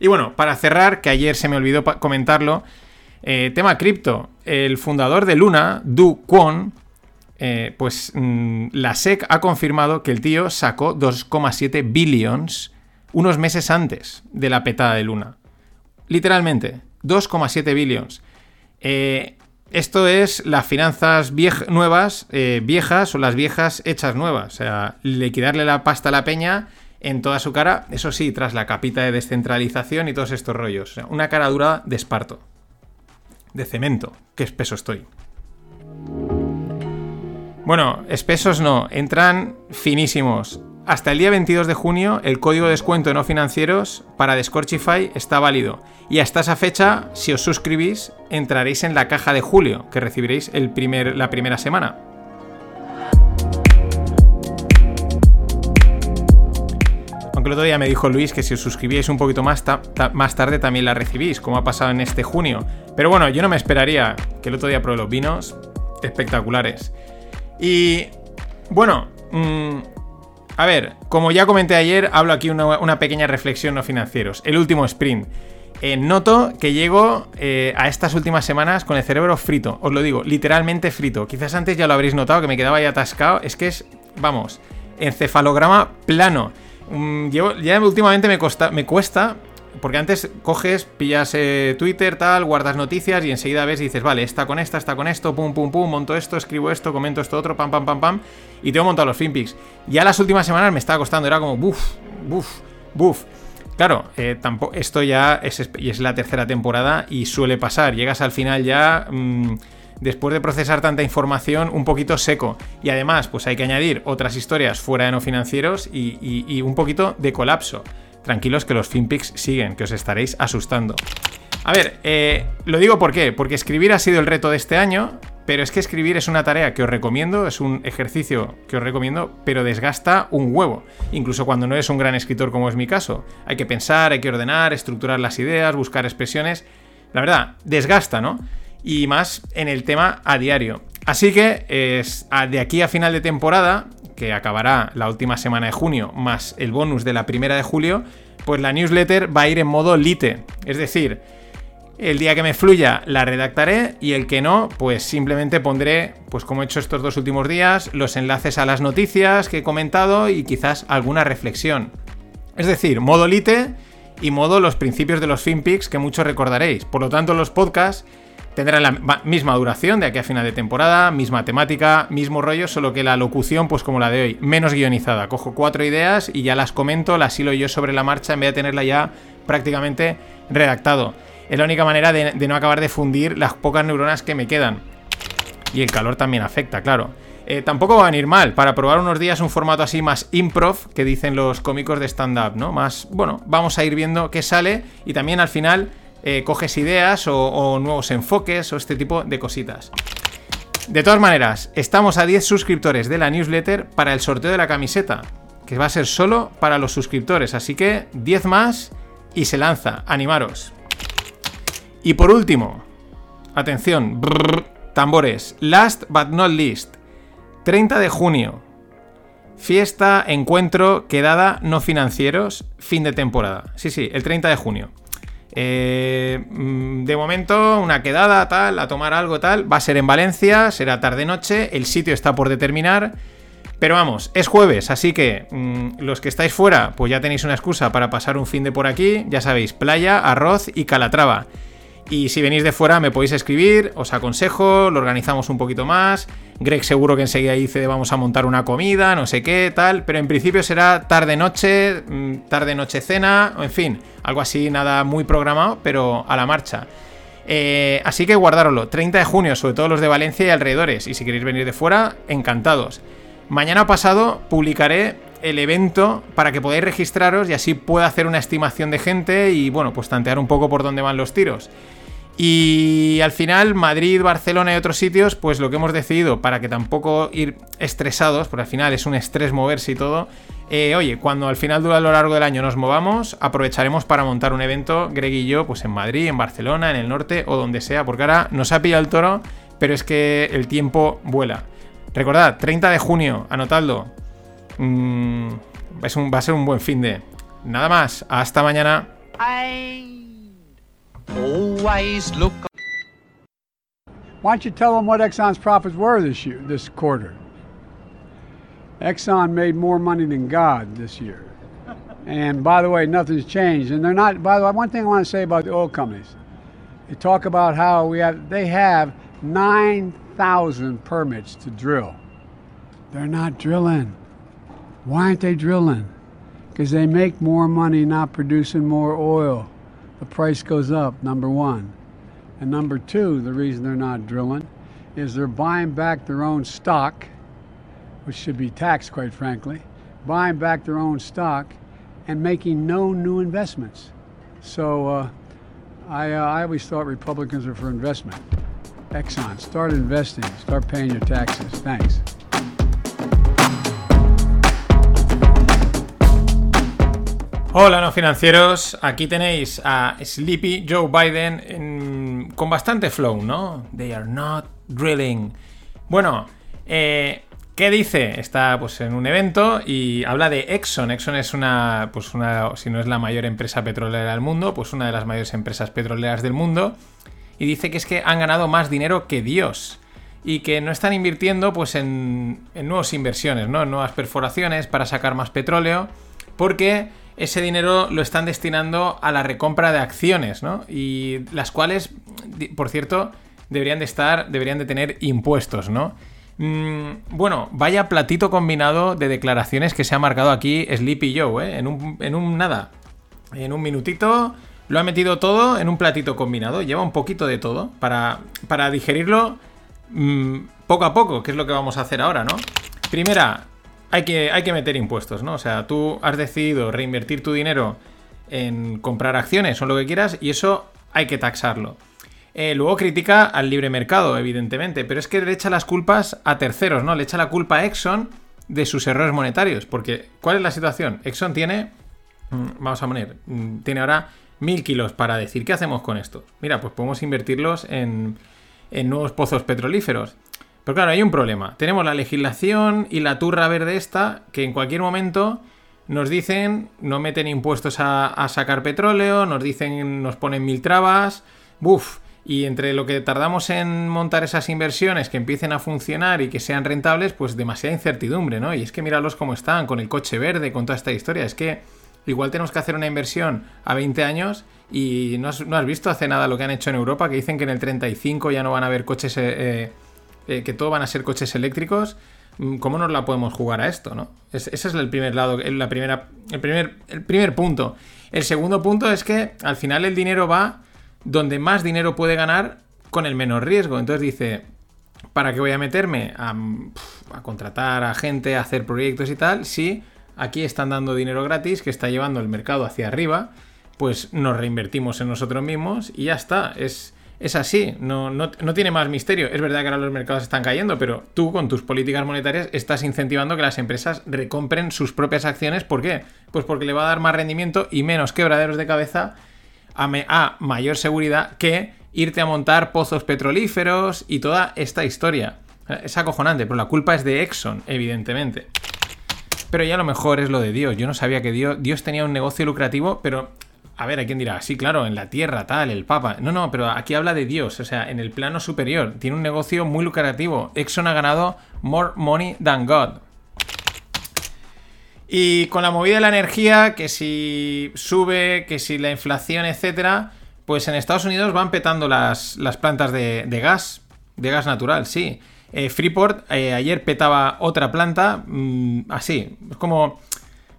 Y bueno, para cerrar, que ayer se me olvidó comentarlo, eh, tema cripto. El fundador de Luna, Du Kwon, eh, pues mm, la SEC ha confirmado que el tío sacó 2,7 billions unos meses antes de la petada de Luna. Literalmente, 2,7 billions. Eh, esto es las finanzas nuevas, viejas o las viejas hechas nuevas. O sea, liquidarle la pasta a la peña en toda su cara, eso sí, tras la capita de descentralización y todos estos rollos. Una cara dura de esparto de cemento. Qué espeso estoy. Bueno, espesos no, entran finísimos. Hasta el día 22 de junio el código de descuento no financieros para Descorchify está válido. Y hasta esa fecha, si os suscribís, entraréis en la caja de julio, que recibiréis el primer, la primera semana. El otro día me dijo Luis que si os suscribíais un poquito más, más tarde también la recibís, como ha pasado en este junio. Pero bueno, yo no me esperaría que el otro día probé los vinos espectaculares. Y bueno, mm, a ver, como ya comenté ayer, hablo aquí una, una pequeña reflexión no financieros. El último sprint. Eh, noto que llego eh, a estas últimas semanas con el cerebro frito, os lo digo, literalmente frito. Quizás antes ya lo habréis notado que me quedaba ahí atascado. Es que es, vamos, encefalograma plano. Mm, ya últimamente me, cuesta, porque antes coges, pillas eh, Twitter, tal, guardas noticias y enseguida ves y dices, vale, está con esta, está con esto, pum, pum, pum, monto esto, escribo esto, comento esto otro, pam, pam, pam, pam, y tengo montado los finpics. Ya las últimas semanas me estaba costando, era como, buf, buf, buf. Claro, eh, tampoco, esto ya es, es la tercera temporada y suele pasar. Llegas al final ya. Mm, después de procesar tanta información, un poquito seco. Y además, pues hay que añadir otras historias fuera de no financieros y, un poquito de colapso. Tranquilos que los FinPix siguen, que os estaréis asustando. A ver, eh, lo digo por qué, porque escribir ha sido el reto de este año, pero es que escribir es una tarea que os recomiendo, es un ejercicio que os recomiendo, pero desgasta un huevo, incluso cuando no eres un gran escritor como es mi caso. Hay que pensar, hay que ordenar, estructurar las ideas, buscar expresiones. La verdad, desgasta, ¿no? Y más en el tema a diario. Así que es, de aquí a final de temporada, que acabará la última semana de junio, más el bonus de la primera de julio, pues la newsletter va a ir en modo lite. Es decir, el día que me fluya la redactaré y el que no, pues simplemente pondré, pues como he hecho estos dos últimos días, los enlaces a las noticias que he comentado y quizás alguna reflexión. Es decir, modo lite y modo los principios de los FinPix que muchos recordaréis. Por lo tanto, los podcasts Tendrá la misma duración de aquí a final de temporada, misma temática, mismo rollo, solo que la locución, pues como la de hoy, menos guionizada. Cojo cuatro ideas y ya las comento, las hilo yo sobre la marcha en vez de tenerla ya prácticamente redactado. Es la única manera de, no acabar de fundir las pocas neuronas que me quedan. Y el calor también afecta, claro. Eh, tampoco va a venir mal para probar unos días un formato así más improv que dicen los cómicos de stand-up, ¿no? Más, bueno, vamos a ir viendo qué sale y también al final eh, coges ideas o, nuevos enfoques o este tipo de cositas. De todas maneras, estamos a 10 suscriptores de la newsletter para el sorteo de la camiseta, que va a ser solo para los suscriptores, así que 10 más y se lanza, animaros. Y por último, atención, tambores, last but not least, 30 de junio, fiesta, encuentro, quedada, no financieros, fin de temporada. Sí, sí, el 30 de junio. Eh, mm, de momento, una quedada, tal, a tomar algo, tal. Va a ser en Valencia, será tarde-noche. El sitio está por determinar. Pero vamos, es jueves, así que mm, los que estáis fuera, pues ya tenéis una excusa para pasar un fin de por aquí. Ya sabéis, playa, arroz y calatrava. Y si venís de fuera me podéis escribir, os aconsejo, lo organizamos un poquito más. Greg seguro que enseguida dice vamos a montar una comida, no sé qué, tal. Pero en principio será tarde-noche, mm, tarde-noche-cena, en fin, algo así, nada muy programado, pero a la marcha. Eh, así que guardároslo, 30 de junio, sobre todo los de Valencia y alrededores. Y si queréis venir de fuera, encantados. Mañana pasado publicaré el evento para que podáis registraros y así pueda hacer una estimación de gente y bueno, pues tantear un poco por dónde van los tiros. Y al final, Madrid, Barcelona y otros sitios, pues lo que hemos decidido, para que tampoco ir estresados, porque al final es un estrés moverse y todo, eh, oye, cuando al final dura a lo largo del año nos movamos, aprovecharemos para montar un evento, Greg y yo, pues en Madrid, en Barcelona, en el norte o donde sea, porque ahora nos ha pillado el toro, pero es que el tiempo vuela. Recordad, 30 de junio, anotadlo. Mm, es un, va a ser un buen fin de. Nada más, hasta mañana. Always look. Why don't you tell them what Exxon's profits were this year, this quarter? Exxon made more money than God this year. And by the way, nothing's changed. And they're not, by the way, one thing I want to say about the oil companies. They talk about how we have, they have 9,000 permits to drill. They're not drilling. Why aren't they drilling? Because they make more money not producing more oil. The price goes up, number one. And number two, the reason they're not drilling is they're buying back their own stock, which should be taxed, quite frankly, buying back their own stock and making no new investments. So uh, I, uh, I always thought Republicans are for investment. Exxon, start investing, start paying your taxes. Thanks. Hola, no financieros. Aquí tenéis a Sleepy Joe Biden en- con bastante flow, ¿no? They are not drilling. Bueno, eh, ¿qué dice? Está pues en un evento y habla de Exxon. Exxon es una, pues una, si no es la mayor empresa petrolera del mundo, pues una de las mayores empresas petroleras del mundo. Y dice que es que han ganado más dinero que Dios. Y que no están invirtiendo pues en, en nuevas inversiones, ¿no? En nuevas perforaciones para sacar más petróleo. Porque ese dinero lo están destinando a la recompra de acciones, ¿no? Y las cuales, por cierto, deberían de estar, deberían de tener impuestos, ¿no? Mm, bueno, vaya platito combinado de declaraciones que se ha marcado aquí Sleepy Joe, ¿eh? En un, en un nada, en un minutito lo ha metido todo en un platito combinado. Lleva un poquito de todo para, para digerirlo mm, poco a poco, que es lo que vamos a hacer ahora, ¿no? Primera, hay que, hay que meter impuestos, ¿no? O sea, tú has decidido reinvertir tu dinero en comprar acciones o lo que quieras y eso hay que taxarlo. Eh, luego critica al libre mercado, evidentemente, pero es que le echa las culpas a terceros, ¿no? Le echa la culpa a Exxon de sus errores monetarios. Porque, ¿cuál es la situación? Exxon tiene, mm, vamos a poner, mm, tiene ahora mil kilos para decir, ¿qué hacemos con esto? Mira, pues podemos invertirlos en, en nuevos pozos petrolíferos. Pero claro, hay un problema. Tenemos la legislación y la turra verde esta, que en cualquier momento nos dicen, no meten impuestos a, sacar petróleo, nos dicen, nos ponen mil trabas, buf. Y entre lo que tardamos en montar esas inversiones que empiecen a funcionar y que sean rentables, pues demasiada incertidumbre, ¿no? Y es que míralos cómo están, con el coche verde, con toda esta historia. Es que igual tenemos que hacer una inversión a 20 años y no has, visto hace nada lo que han hecho en Europa, que dicen que en el 35 ya no van a haber coches, eh, eh, que todo van a ser coches eléctricos. Mm, ¿Cómo nos la podemos jugar a esto, no? Es- ese es el primer lado, la primera, el primer, el primer punto. El segundo punto es que al final el dinero va donde más dinero puede ganar con el menor riesgo. Entonces dice, ¿para qué voy a meterme a, a contratar a gente, a hacer proyectos y tal? Si aquí están dando dinero gratis que está llevando el mercado hacia arriba, pues nos reinvertimos en nosotros mismos y ya está. Es, es así, no, no, no tiene más misterio. Es verdad que ahora los mercados están cayendo, pero tú con tus políticas monetarias estás incentivando que las empresas recompren sus propias acciones. ¿Por qué? Pues porque le va a dar más rendimiento y menos quebraderos de cabeza a, me- a mayor seguridad que irte a montar pozos petrolíferos y toda esta historia. Es acojonante, pero la culpa es de Exxon, evidentemente. Pero ya lo mejor es lo de Dios. Yo no sabía que Dios, Dios tenía un negocio lucrativo, pero... A ver, ¿a quién dirá? Sí, claro, en la tierra, tal, el Papa. No, no, pero aquí habla de Dios, o sea, en el plano superior. Tiene un negocio muy lucrativo. Exxon ha ganado more money than God. Y con la movida de la energía, que si sube, que si la inflación, etcétera, pues en Estados Unidos van petando las, las plantas de, de gas, de gas natural, sí. Eh, Freeport eh, ayer petaba otra planta, mm, así, como,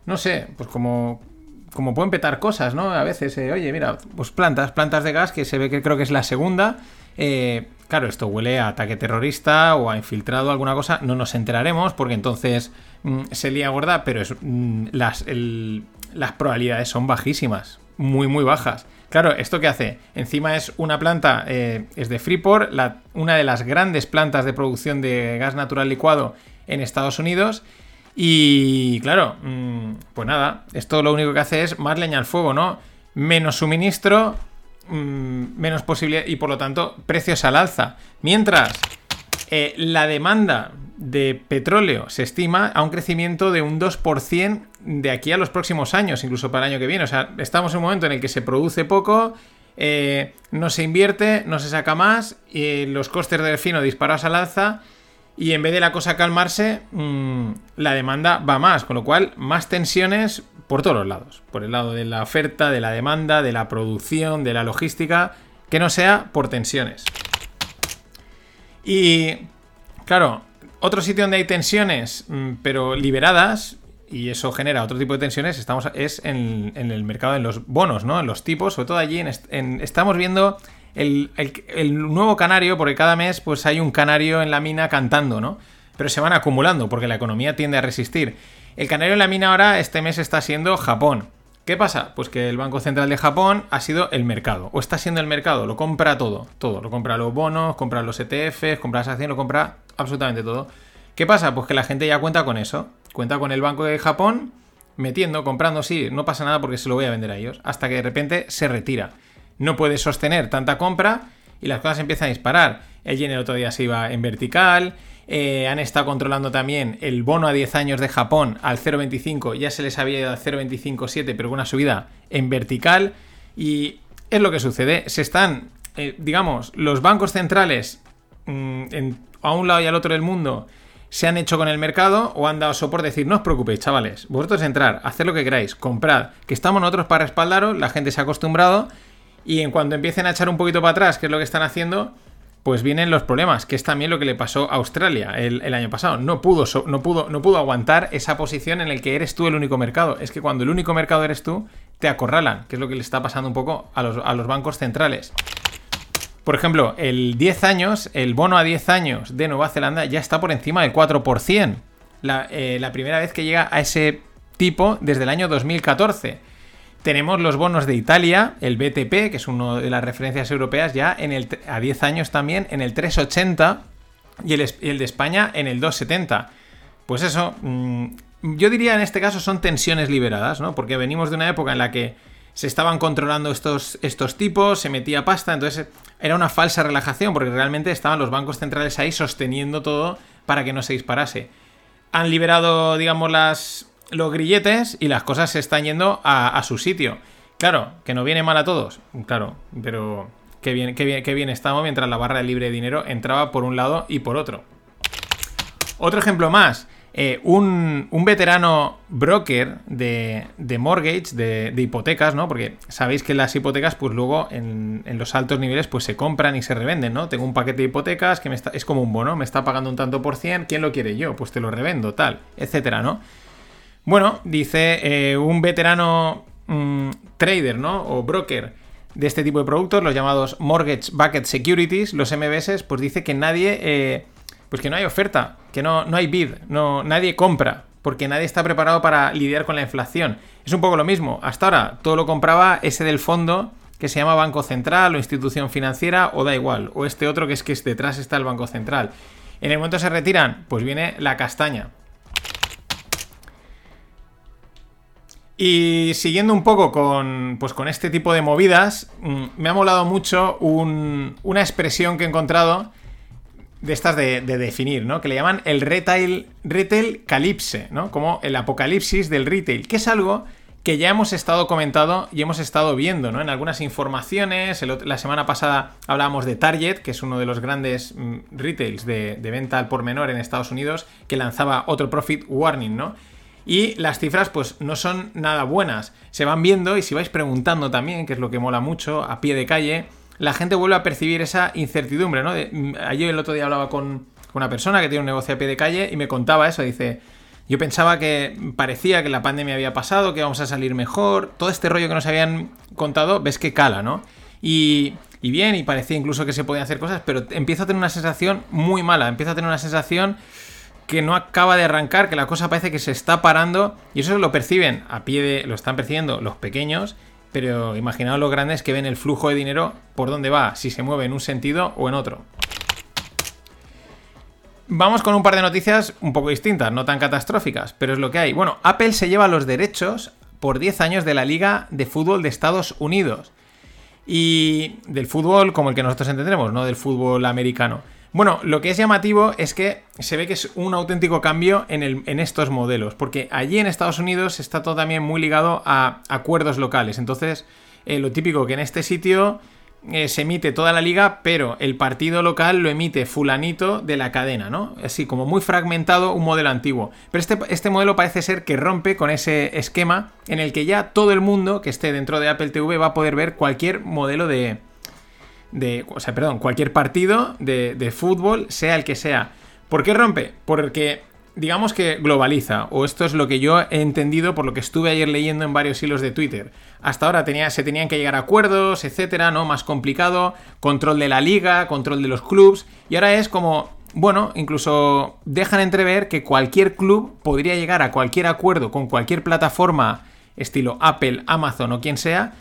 no sé, pues como, como pueden petar cosas, ¿no? A veces, eh, oye, mira, pues plantas, plantas de gas, que se ve que creo que es la segunda. Eh, claro, esto huele a ataque terrorista o a infiltrado alguna cosa, no nos enteraremos porque entonces mm, se lía gorda, pero mm, las, las probabilidades son bajísimas. muy, muy bajas. Claro, ¿esto qué hace? Encima es una planta, eh, es de Freeport, una de las grandes plantas de producción de gas natural licuado en Estados Unidos. Y claro, mm, pues nada, esto lo único que hace es más leña al fuego, ¿no? Menos suministro, mm, menos posibilidad y por lo tanto precios al alza. Mientras eh, la demanda de petróleo se estima a un crecimiento de un 2% de aquí a los próximos años, incluso para el año que viene. O sea, estamos en un momento en el que se produce poco, eh, no se invierte, no se saca más, y los costes de refino disparados al alza. Y en vez de la cosa calmarse, mm, la demanda va más, con lo cual más tensiones por todos los lados. Por el lado de la oferta, de la demanda, de la producción, de la logística, que no sea por tensiones. Y claro, otro sitio donde hay tensiones, mm, pero liberadas, y eso genera otro tipo de tensiones, estamos, es en, en el mercado, en los bonos, ¿no? En los tipos, sobre todo allí en est- en- estamos viendo el, el- nuevo canario, porque cada mes pues hay un canario en la mina cantando, ¿no? Pero se van acumulando, porque la economía tiende a resistir. El canario en la mina ahora, este mes está siendo Japón. ¿Qué pasa? Pues que el Banco Central de Japón ha sido el mercado, o está siendo el mercado, lo compra todo, todo, lo compra los bonos, compra los ETFs, compra las acciones, lo compra absolutamente todo. ¿Qué pasa? Pues que la gente ya cuenta con eso, cuenta con el Banco de Japón metiendo, comprando, sí, no pasa nada porque se lo voy a vender a ellos, hasta que de repente se retira. No puede sostener tanta compra y las cosas empiezan a disparar. El yen el otro día se iba en vertical, eh, han estado controlando también el bono a 10 años de Japón al 0,25, ya se les había ido al 0,257, pero una subida en vertical. Y es lo que sucede, se están, eh, digamos, los bancos centrales mm, a un lado y al otro del mundo se han hecho con el mercado o han dado soporte, decir, no os preocupéis, chavales, vosotros entrar, haced lo que queráis, comprad, que estamos nosotros para respaldaros, la gente se ha acostumbrado y en cuanto empiecen a echar un poquito para atrás, que es lo que están haciendo, pues vienen los problemas, que es también lo que le pasó a Australia el, año pasado. No pudo, no, pudo, no pudo aguantar esa posición en el que eres tú el único mercado. Es que cuando el único mercado eres tú, te acorralan, que es lo que le está pasando un poco a los, a los bancos centrales. Por ejemplo, el 10 años, el bono a 10 años de Nueva Zelanda ya está por encima del 4%. La, eh, la primera vez que llega a ese tipo desde el año 2014. Tenemos los bonos de Italia, el BTP, que es una de las referencias europeas, ya en el, a 10 años también en el 380 y el, el de España en el 270. Pues eso, mm, yo diría en este caso son tensiones liberadas, ¿no? Porque venimos de una época en la que se estaban controlando estos, estos tipos, se metía pasta, entonces era una falsa relajación, porque realmente estaban los bancos centrales ahí sosteniendo todo para que no se disparase. Han liberado, digamos, las, los grilletes y las cosas se están yendo a, su sitio. Claro, que no viene mal a todos, claro, pero qué bien, qué bien, qué bien estamos mientras la barra de libre de dinero entraba por un lado y por otro. Otro ejemplo más. eh, un, un veterano broker de, de mortgage, de, de hipotecas, ¿no? Porque sabéis que las hipotecas, pues luego en, en los altos niveles, pues se compran y se revenden, ¿no? Tengo un paquete de hipotecas que me está, es como un bono, me está pagando un tanto por cien, ¿quién lo quiere yo? Pues te lo revendo, tal, etcétera, ¿no? Bueno, dice eh, un veterano mm, trader, ¿no? O broker de este tipo de productos, los llamados Mortgage Bucket Securities, los MBS, pues dice que nadie, eh, pues que no hay oferta, que no, no hay bid, no, nadie compra, porque nadie está preparado para lidiar con la inflación. Es un poco lo mismo. Hasta ahora todo lo compraba ese del fondo que se llama Banco Central o institución financiera o da igual, o este otro que es que detrás está el Banco Central. En el momento se retiran, pues viene la castaña. Y siguiendo un poco con, pues con este tipo de movidas, mm, me ha molado mucho un- una expresión que he encontrado de estas de, de definir, ¿no? Que le llaman el retail, retail calipse, ¿no? Como el apocalipsis del retail, que es algo que ya hemos estado comentando y hemos estado viendo, ¿no? En algunas informaciones, la semana pasada hablábamos de Target, que es uno de los grandes mm, retails de, de venta al por menor en Estados Unidos, que lanzaba otro profit warning, ¿no? Y las cifras pues no son nada buenas. Se van viendo y si vais preguntando también, que es lo que mola mucho, a pie de calle, la gente vuelve a percibir esa incertidumbre, ¿no? Mm, ayer el otro día hablaba con con una persona que tiene un negocio a pie de calle y me contaba eso, dice, yo pensaba que parecía que la pandemia había pasado, que íbamos a salir mejor, todo este rollo que nos habían contado, ves que cala, ¿no? Y, y bien, y parecía incluso que se podían hacer cosas, pero empiezo a tener una sensación muy mala, empiezo a tener una sensación que no acaba de arrancar, que la cosa parece que se está parando y eso lo perciben a pie de, lo están percibiendo los pequeños pero imaginaos los grandes que ven el flujo de dinero por dónde va, si se mueve en un sentido o en otro. Vamos con un par de noticias un poco distintas, no tan catastróficas, pero es lo que hay. Bueno, Apple se lleva los derechos por 10 años de la Liga de Fútbol de Estados Unidos. Y del fútbol como el que nosotros entendemos, no del fútbol americano. Bueno, lo que es llamativo es que se ve que es un auténtico cambio en, estos modelos, porque allí en Estados Unidos está todo también muy ligado a acuerdos locales. Entonces, eh, lo típico que en este sitio eh, se emite toda la liga, pero el partido local lo emite fulanito de la cadena, ¿no? Así como muy fragmentado un modelo antiguo. Pero este, este modelo parece ser que rompe con ese esquema en el que ya todo el mundo que esté dentro de Apple TV va a poder ver cualquier modelo de... de o sea, perdón, cualquier partido de, de fútbol, sea el que sea. ¿Por qué rompe? Porque digamos que globaliza, o esto es lo que yo he entendido por lo que estuve ayer leyendo en varios hilos de Twitter. Hasta ahora tenía, se tenían que llegar a acuerdos, etcétera, ¿no? Más complicado, control de la liga, control de los clubs, y ahora es como, bueno, incluso dejan entrever que cualquier club podría llegar a cualquier acuerdo con cualquier plataforma, estilo Apple, Amazon o quien sea,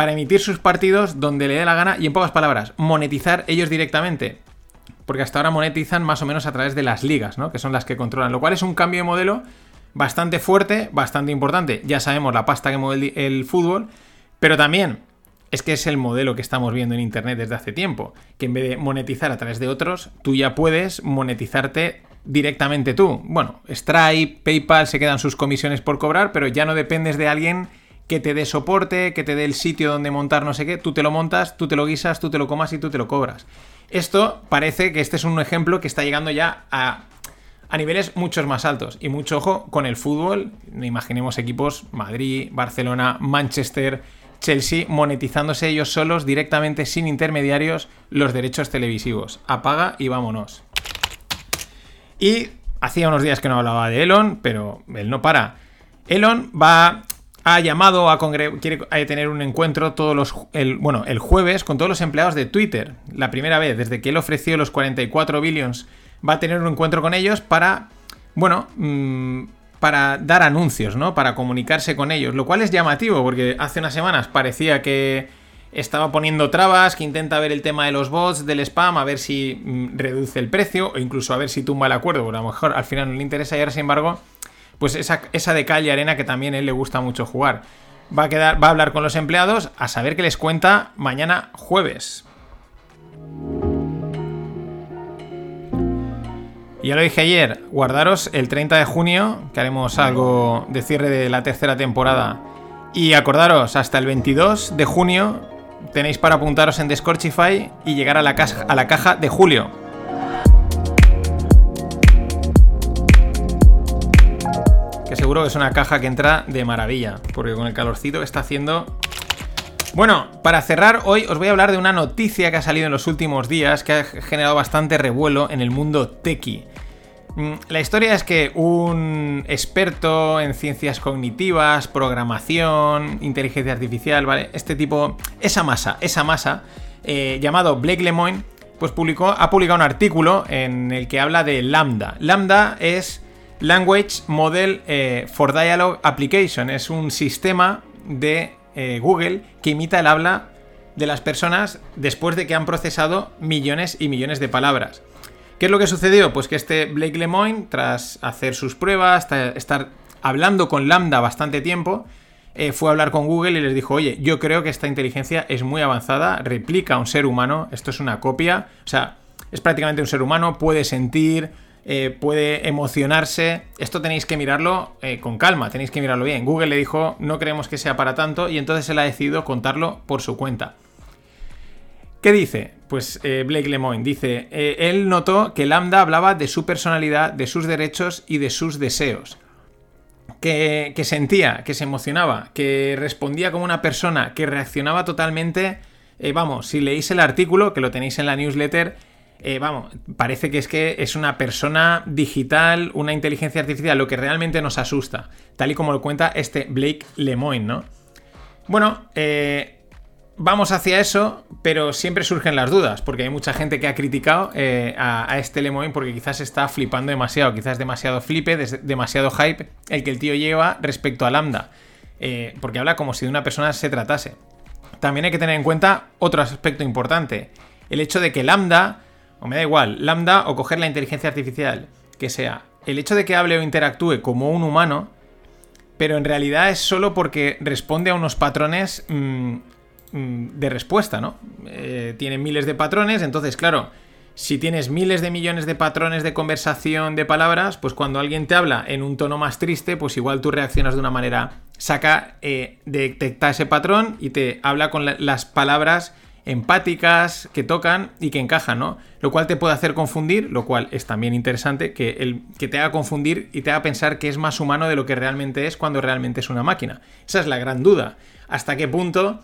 para emitir sus partidos donde le dé la gana y en pocas palabras, monetizar ellos directamente porque hasta ahora monetizan más o menos a través de las ligas, ¿no? Que son las que controlan, lo cual es un cambio de modelo bastante fuerte, bastante importante. Ya sabemos la pasta que mueve el, fútbol, pero también es que es el modelo que estamos viendo en Internet desde hace tiempo, que en vez de monetizar a través de otros, tú ya puedes monetizarte directamente tú. Bueno, Stripe, PayPal se quedan sus comisiones por cobrar, pero ya no dependes de alguien que te dé soporte, que te dé el sitio donde montar no sé qué, tú te lo montas, tú te lo guisas, tú te lo comas y tú te lo cobras. Esto parece que este es un ejemplo que está llegando ya a, niveles muchos más altos. Y mucho ojo con el fútbol. Imaginemos equipos Madrid, Barcelona, Manchester, Chelsea monetizándose ellos solos directamente sin intermediarios los derechos televisivos. Apaga y vámonos. Y hacía unos días que no hablaba de Elon, pero él no para. Elon va ha llamado a quiere tener un encuentro todos los el, bueno, el jueves con todos los empleados de Twitter. La primera vez desde que él ofreció los 44 billions va a tener un encuentro con ellos para bueno, mm, para dar anuncios, ¿no? Para comunicarse con ellos, lo cual es llamativo porque hace unas semanas parecía que estaba poniendo trabas, que intenta ver el tema de los bots, del spam, a ver si mm, reduce el precio o incluso a ver si tumba el acuerdo, porque a lo mejor al final no le interesa y ahora sin embargo pues esa, esa de calle arena que también a él le gusta mucho jugar. Va a, quedar, va a hablar con los empleados a saber qué les cuenta mañana jueves. Ya lo dije ayer, guardaros el 30 de junio, que haremos algo de cierre de la tercera temporada. Y acordaros, hasta el 22 de junio tenéis para apuntaros en Discordify y llegar a la, caja, a la caja de julio. Que seguro que es una caja que entra de maravilla, porque con el calorcito que está haciendo... Bueno, para cerrar, hoy os voy a hablar de una noticia que ha salido en los últimos días que ha generado bastante revuelo en el mundo techie. Mm, la historia es que un experto en ciencias cognitivas, programación, inteligencia artificial, ¿vale? Este tipo, esa masa, esa masa, eh, llamado Blake Lemoine, pues publicó, ha publicado un artículo en el que habla de Lambda. Lambda es Language Model eh, for Dialogue Application es un sistema de eh, Google que imita el habla de las personas después de que han procesado millones y millones de palabras. ¿Qué es lo que sucedió? Pues que este Blake Lemoine, tras hacer sus pruebas, estar hablando con Lambda bastante tiempo, eh, fue a hablar con Google y les dijo, oye, yo creo que esta inteligencia es muy avanzada, replica a un ser humano, esto es una copia, o sea, es prácticamente un ser humano, puede sentir, eh, puede emocionarse. Esto tenéis que mirarlo eh, con calma, tenéis que mirarlo bien. Google le dijo, no creemos que sea para tanto, y entonces él ha decidido contarlo por su cuenta. ¿Qué dice? Pues eh, Blake Lemoine dice, él notó que Lambda hablaba de su personalidad, de sus derechos y de sus deseos. Que, que, sentía, que se emocionaba, que respondía como una persona, que reaccionaba totalmente... vamos, si leéis el artículo, que lo tenéis en la newsletter, eh, vamos, parece que es que es una persona digital, una inteligencia artificial, lo que realmente nos asusta, tal y como lo cuenta este Blake Lemoine, ¿no? Bueno, eh, vamos hacia eso, pero siempre surgen las dudas, porque hay mucha gente que ha criticado eh, a, este Lemoine porque quizás está flipando demasiado, quizás demasiado flipe, demasiado hype el que el tío lleva respecto a Lambda. porque habla como si de una persona se tratase. También hay que tener en cuenta otro aspecto importante, el hecho de que Lambda, o me da igual, Lambda o coger la inteligencia artificial, que sea, el hecho de que hable o interactúe como un humano, pero en realidad es solo porque responde a unos patrones mm, mm, de respuesta, ¿no? Eh, tiene miles de patrones, entonces, claro, si tienes miles de millones de patrones de conversación de palabras, pues cuando alguien te habla en un tono más triste, pues igual tú reaccionas de una manera, saca, eh, detecta ese patrón y te habla con la- las palabras empáticas que tocan y que encajan, ¿no? Lo cual te puede hacer confundir, lo cual es también interesante que, el, que te haga confundir y te haga pensar que es más humano de lo que realmente es cuando realmente es una máquina. Esa es la gran duda. ¿Hasta qué punto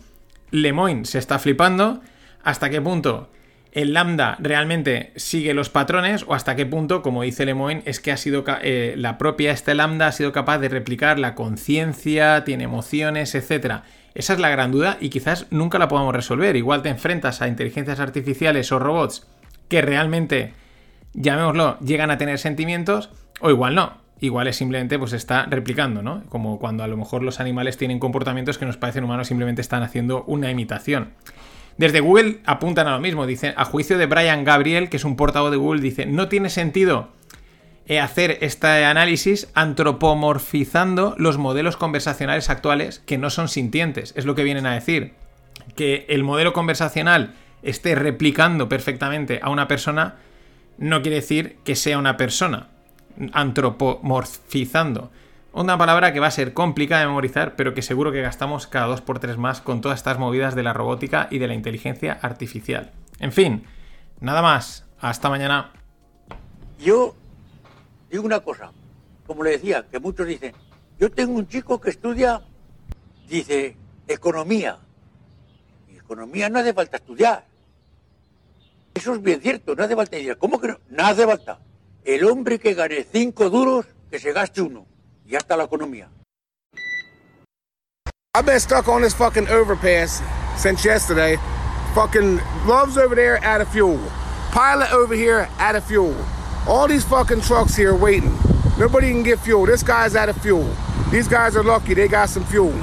Lemoyne se está flipando? ¿Hasta qué punto el lambda realmente sigue los patrones o hasta qué punto, como dice Lemoyne, es que ha sido eh, la propia este lambda ha sido capaz de replicar la conciencia, tiene emociones, etcétera. Esa es la gran duda y quizás nunca la podamos resolver. Igual te enfrentas a inteligencias artificiales o robots que realmente, llamémoslo, llegan a tener sentimientos o igual no. Igual es simplemente pues está replicando, ¿no? Como cuando a lo mejor los animales tienen comportamientos que nos parecen humanos, simplemente están haciendo una imitación. Desde Google apuntan a lo mismo, dicen, a juicio de Brian Gabriel, que es un portavoz de Google, dice, no tiene sentido hacer este análisis antropomorfizando los modelos conversacionales actuales que no son sintientes, es lo que vienen a decir. Que el modelo conversacional esté replicando perfectamente a una persona no quiere decir que sea una persona, antropomorfizando. Una palabra que va a ser complicada de memorizar, pero que seguro que gastamos cada dos por tres más con todas estas movidas de la robótica y de la inteligencia artificial. En fin, nada más. Hasta mañana. Yo digo una cosa, como le decía, que muchos dicen, yo tengo un chico que estudia, dice, economía. Y economía no hace falta estudiar. Eso es bien cierto, no hace falta estudiar. ¿Cómo que no? No hace falta. El hombre que gane cinco duros, que se gaste uno. Y ya está la economía. I've been stuck on this fucking overpass since yesterday. Fucking Love's over there out of fuel. Pilot over here out of fuel. All these fucking trucks here waiting. Nobody can get fuel. This guy's out of fuel. These guys are lucky. They got some fuel.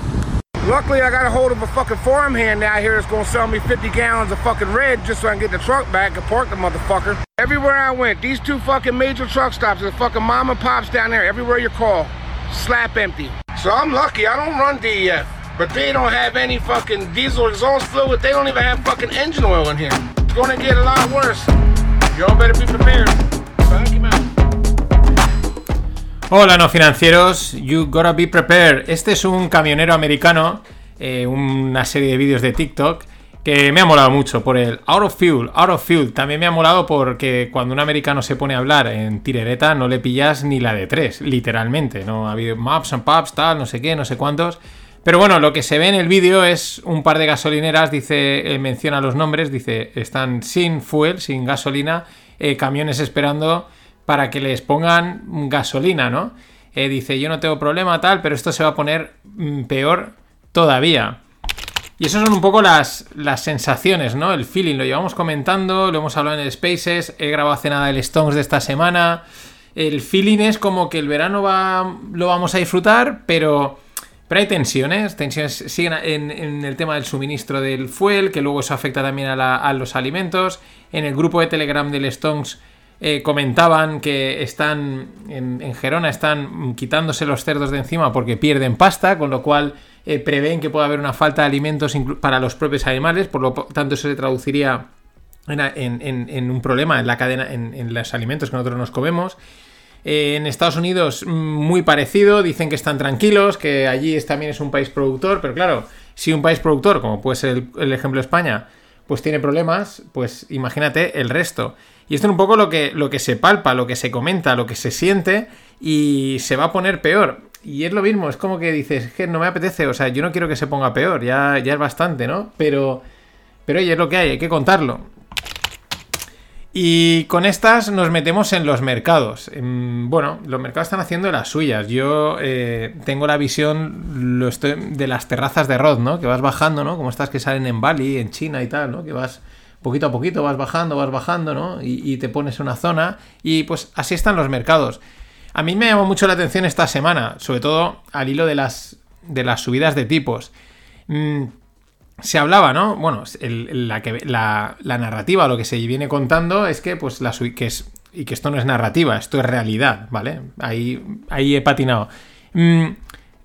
Luckily, I got a hold of a fucking farmhand out here that's gonna sell me 50 gallons of fucking red just so I can get the truck back and park the motherfucker. Everywhere I went, these two fucking major truck stops, the fucking mom and pops down there, everywhere you call, slap empty. So I'm lucky. I don't run DEF, but they don't have any fucking diesel exhaust fluid. They don't even have fucking engine oil in here. It's gonna get a lot worse. Y'all better be prepared. Hola no financieros, you gotta be prepared. Este es un camionero americano, eh, una serie de vídeos de TikTok que me ha molado mucho por el out of fuel, out of fuel. También me ha molado porque cuando un americano se pone a hablar en tirereta no le pillas ni la de tres, literalmente. No ha habido maps and pubs, tal, no sé qué, no sé cuántos. Pero bueno, lo que se ve en el vídeo es un par de gasolineras, dice, menciona los nombres, dice, están sin fuel, sin gasolina, eh, camiones esperando para que les pongan gasolina, ¿no? Eh, dice, yo no tengo problema, tal, pero esto se va a poner mm, peor todavía. Y eso son un poco las, las sensaciones, ¿no? El feeling, lo llevamos comentando, lo hemos hablado en el Spaces, he grabado hace nada el Stones de esta semana. El feeling es como que el verano va, lo vamos a disfrutar, pero, pero hay tensiones, tensiones siguen en, el tema del suministro del fuel, que luego eso afecta también a, a los alimentos. En el grupo de Telegram del Stones eh, comentaban que están en, Gerona están quitándose los cerdos de encima porque pierden pasta, con lo cual eh, prevén que pueda haber una falta de alimentos para los propios animales, por lo tanto eso se traduciría en, un problema en la cadena, en, los alimentos que nosotros nos comemos. Eh, en Estados Unidos mm, muy parecido, dicen que están tranquilos, que allí también es un país productor, pero claro, si un país productor, como puede ser el, el ejemplo de España, pues tiene problemas, pues imagínate el resto. Y esto es un poco lo que, lo que se palpa, lo que se comenta, lo que se siente y se va a poner peor. Y es lo mismo, es como que dices, "Es que no me apetece, o sea, yo no quiero que se ponga peor, ya, ya es bastante, ¿no? Pero, pero oye, es lo que hay, hay que contarlo. Y con estas nos metemos en los mercados. Em, Bueno, los mercados están haciendo las suyas. Yo eh, tengo la visión lo estoy, de las terrazas de Rod, ¿no? Que vas bajando, ¿no? Como estas que salen en Bali, en China y tal, ¿no? Que vas poquito a poquito, vas bajando, vas bajando, ¿no? Y, te pones una zona y pues así están los mercados. A mí me llamó mucho la atención esta semana, sobre todo al hilo de las de las subidas de tipos. Mm, se hablaba, ¿no? Bueno, la, que, la, narrativa, lo que se viene contando es que, pues, la que es, y que esto no es narrativa, esto es realidad, ¿vale? Ahí, ahí he patinado. Mm,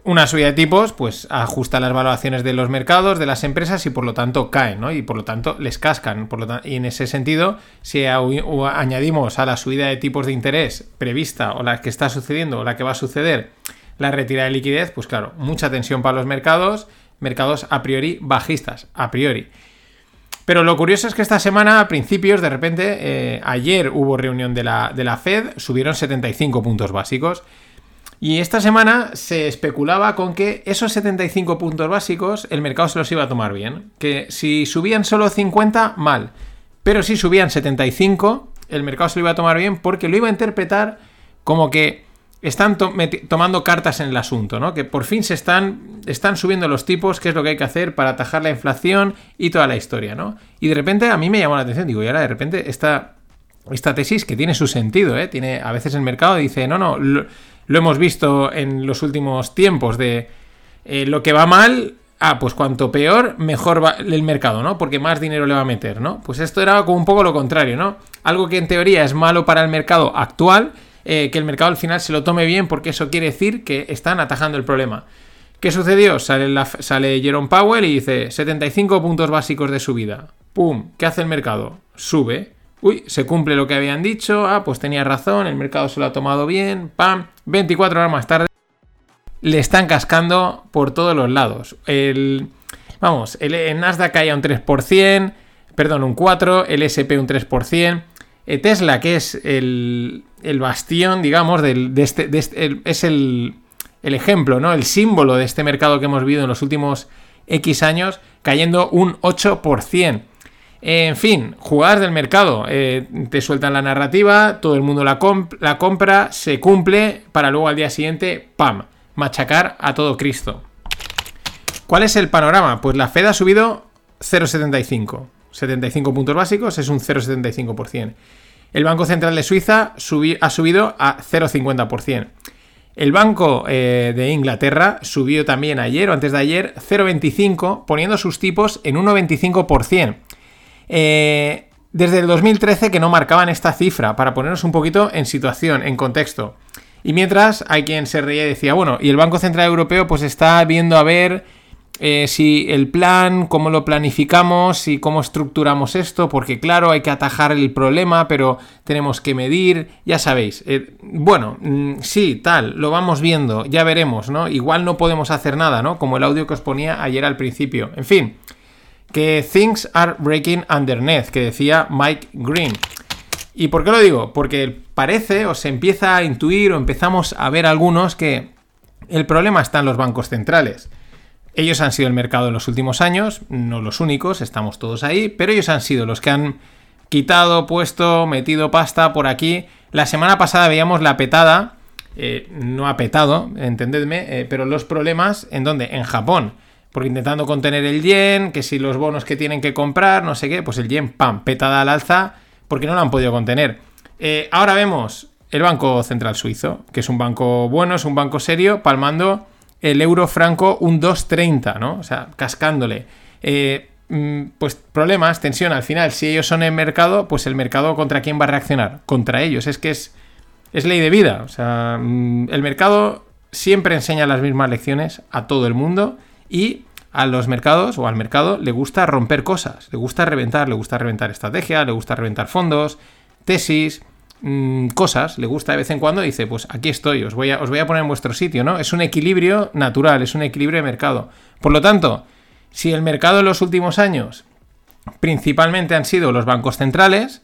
una subida de tipos, pues ajusta las valoraciones de los mercados, de las empresas y por lo tanto caen, ¿no? Y por lo tanto les cascan. Por lo y en ese sentido, si añadimos a la subida de tipos de interés prevista o la que está sucediendo o la que va a suceder la retirada de liquidez, pues claro, mucha tensión para los mercados, mercados a priori bajistas, a priori. Pero lo curioso es que esta semana, a principios, de repente, eh, ayer hubo reunión de la, de la Fed, subieron 75 puntos básicos. Y esta semana se especulaba con que esos 75 puntos básicos el mercado se los iba a tomar bien. Que si subían solo 50, mal. Pero si subían 75, el mercado se lo iba a tomar bien porque lo iba a interpretar como que están tomando cartas en el asunto, ¿no? Que por fin se están, están subiendo los tipos, que es lo que hay que hacer para atajar la inflación y toda la historia, ¿no? Y de repente a mí me llamó la atención, digo, y ahora de repente esta, esta tesis que tiene su sentido, ¿eh? Tiene, a veces el mercado dice, no, no, lo hemos visto en los últimos tiempos de eh, lo que va mal, ah, pues cuanto peor, mejor va el mercado, ¿no? Porque más dinero le va a meter, ¿no? Pues esto era como un poco lo contrario, ¿no? Algo que en teoría es malo para el mercado actual, eh, que el mercado al final se lo tome bien porque eso quiere decir que están atajando el problema. ¿Qué sucedió? Sale, la- sale Jerome Powell y dice 75 puntos básicos de subida. ¡Pum! ¿Qué hace el mercado? Sube. Uy, se cumple lo que habían dicho. Ah, pues tenía razón, el mercado se lo ha tomado bien. ¡Pam! 24 horas más tarde le están cascando por todos los lados. El, vamos, el, el Nasdaq caía un 3%, perdón, un 4%, el SP un 3%. eh, Tesla, que es el, el bastión, digamos, de este, este- el- es el, el ejemplo, ¿no? El símbolo de este mercado que hemos vivido en los últimos X años, cayendo un 8%. En fin, jugadas del mercado. eh, te sueltan la narrativa, todo el mundo la, comp- la compra, se cumple, para luego al día siguiente, ¡pam! Machacar a todo Cristo. ¿Cuál es el panorama? Pues la Fed ha subido 0,75. 75 puntos básicos es un 0,75%. El Banco Central de Suiza ha subido a 0,50%. El Banco eh, de Inglaterra subió también ayer o antes de ayer 0,25, poniendo sus tipos en 1,25%. Eh, desde el 2013 que no marcaban esta cifra, para ponernos un poquito en situación, en contexto. Y mientras hay quien se reía y decía, bueno, y el Banco Central Europeo pues está viendo a ver eh, si el plan, cómo lo planificamos y cómo estructuramos esto, porque claro, hay que atajar el problema, pero tenemos que medir, ya sabéis. eh, bueno, mm, sí, tal, lo vamos viendo, ya veremos, ¿no? Igual no podemos hacer nada, ¿no? Como el audio que os ponía ayer al principio. En fin, que things are breaking underneath, que decía Mike Green. ¿Y por qué lo digo? Porque parece o se empieza a intuir o empezamos a ver algunos que el problema está en los bancos centrales. Ellos han sido el mercado en los últimos años, no los únicos, estamos todos ahí, pero ellos han sido los que han quitado, puesto, metido pasta por aquí. La semana pasada veíamos la petada, eh, no ha petado, entendedme, eh, pero los problemas en donde? En Japón. Porque intentando contener el yen, que si los bonos que tienen que comprar, no sé qué, pues el yen, pam, petada al alza, porque no lo han podido contener. Eh, ahora vemos el Banco Central Suizo, que es un banco bueno, es un banco serio, palmando el euro franco un 2.30, ¿no? O sea, cascándole. Eh, mm, pues problemas, tensión, al final, si ellos son el mercado, pues el mercado contra quién va a reaccionar? Contra ellos, es que es, es ley de vida. O sea, mm, el mercado siempre enseña las mismas lecciones a todo el mundo y a los mercados o al mercado le gusta romper cosas, le gusta reventar, le gusta reventar estrategia, le gusta reventar fondos, tesis, mm, cosas, le gusta de vez en cuando, dice, pues aquí estoy, os voy, a, os voy a poner en vuestro sitio, ¿no? Es un equilibrio natural, es un equilibrio de mercado. Por lo tanto, si el mercado en los últimos años principalmente han sido los bancos centrales,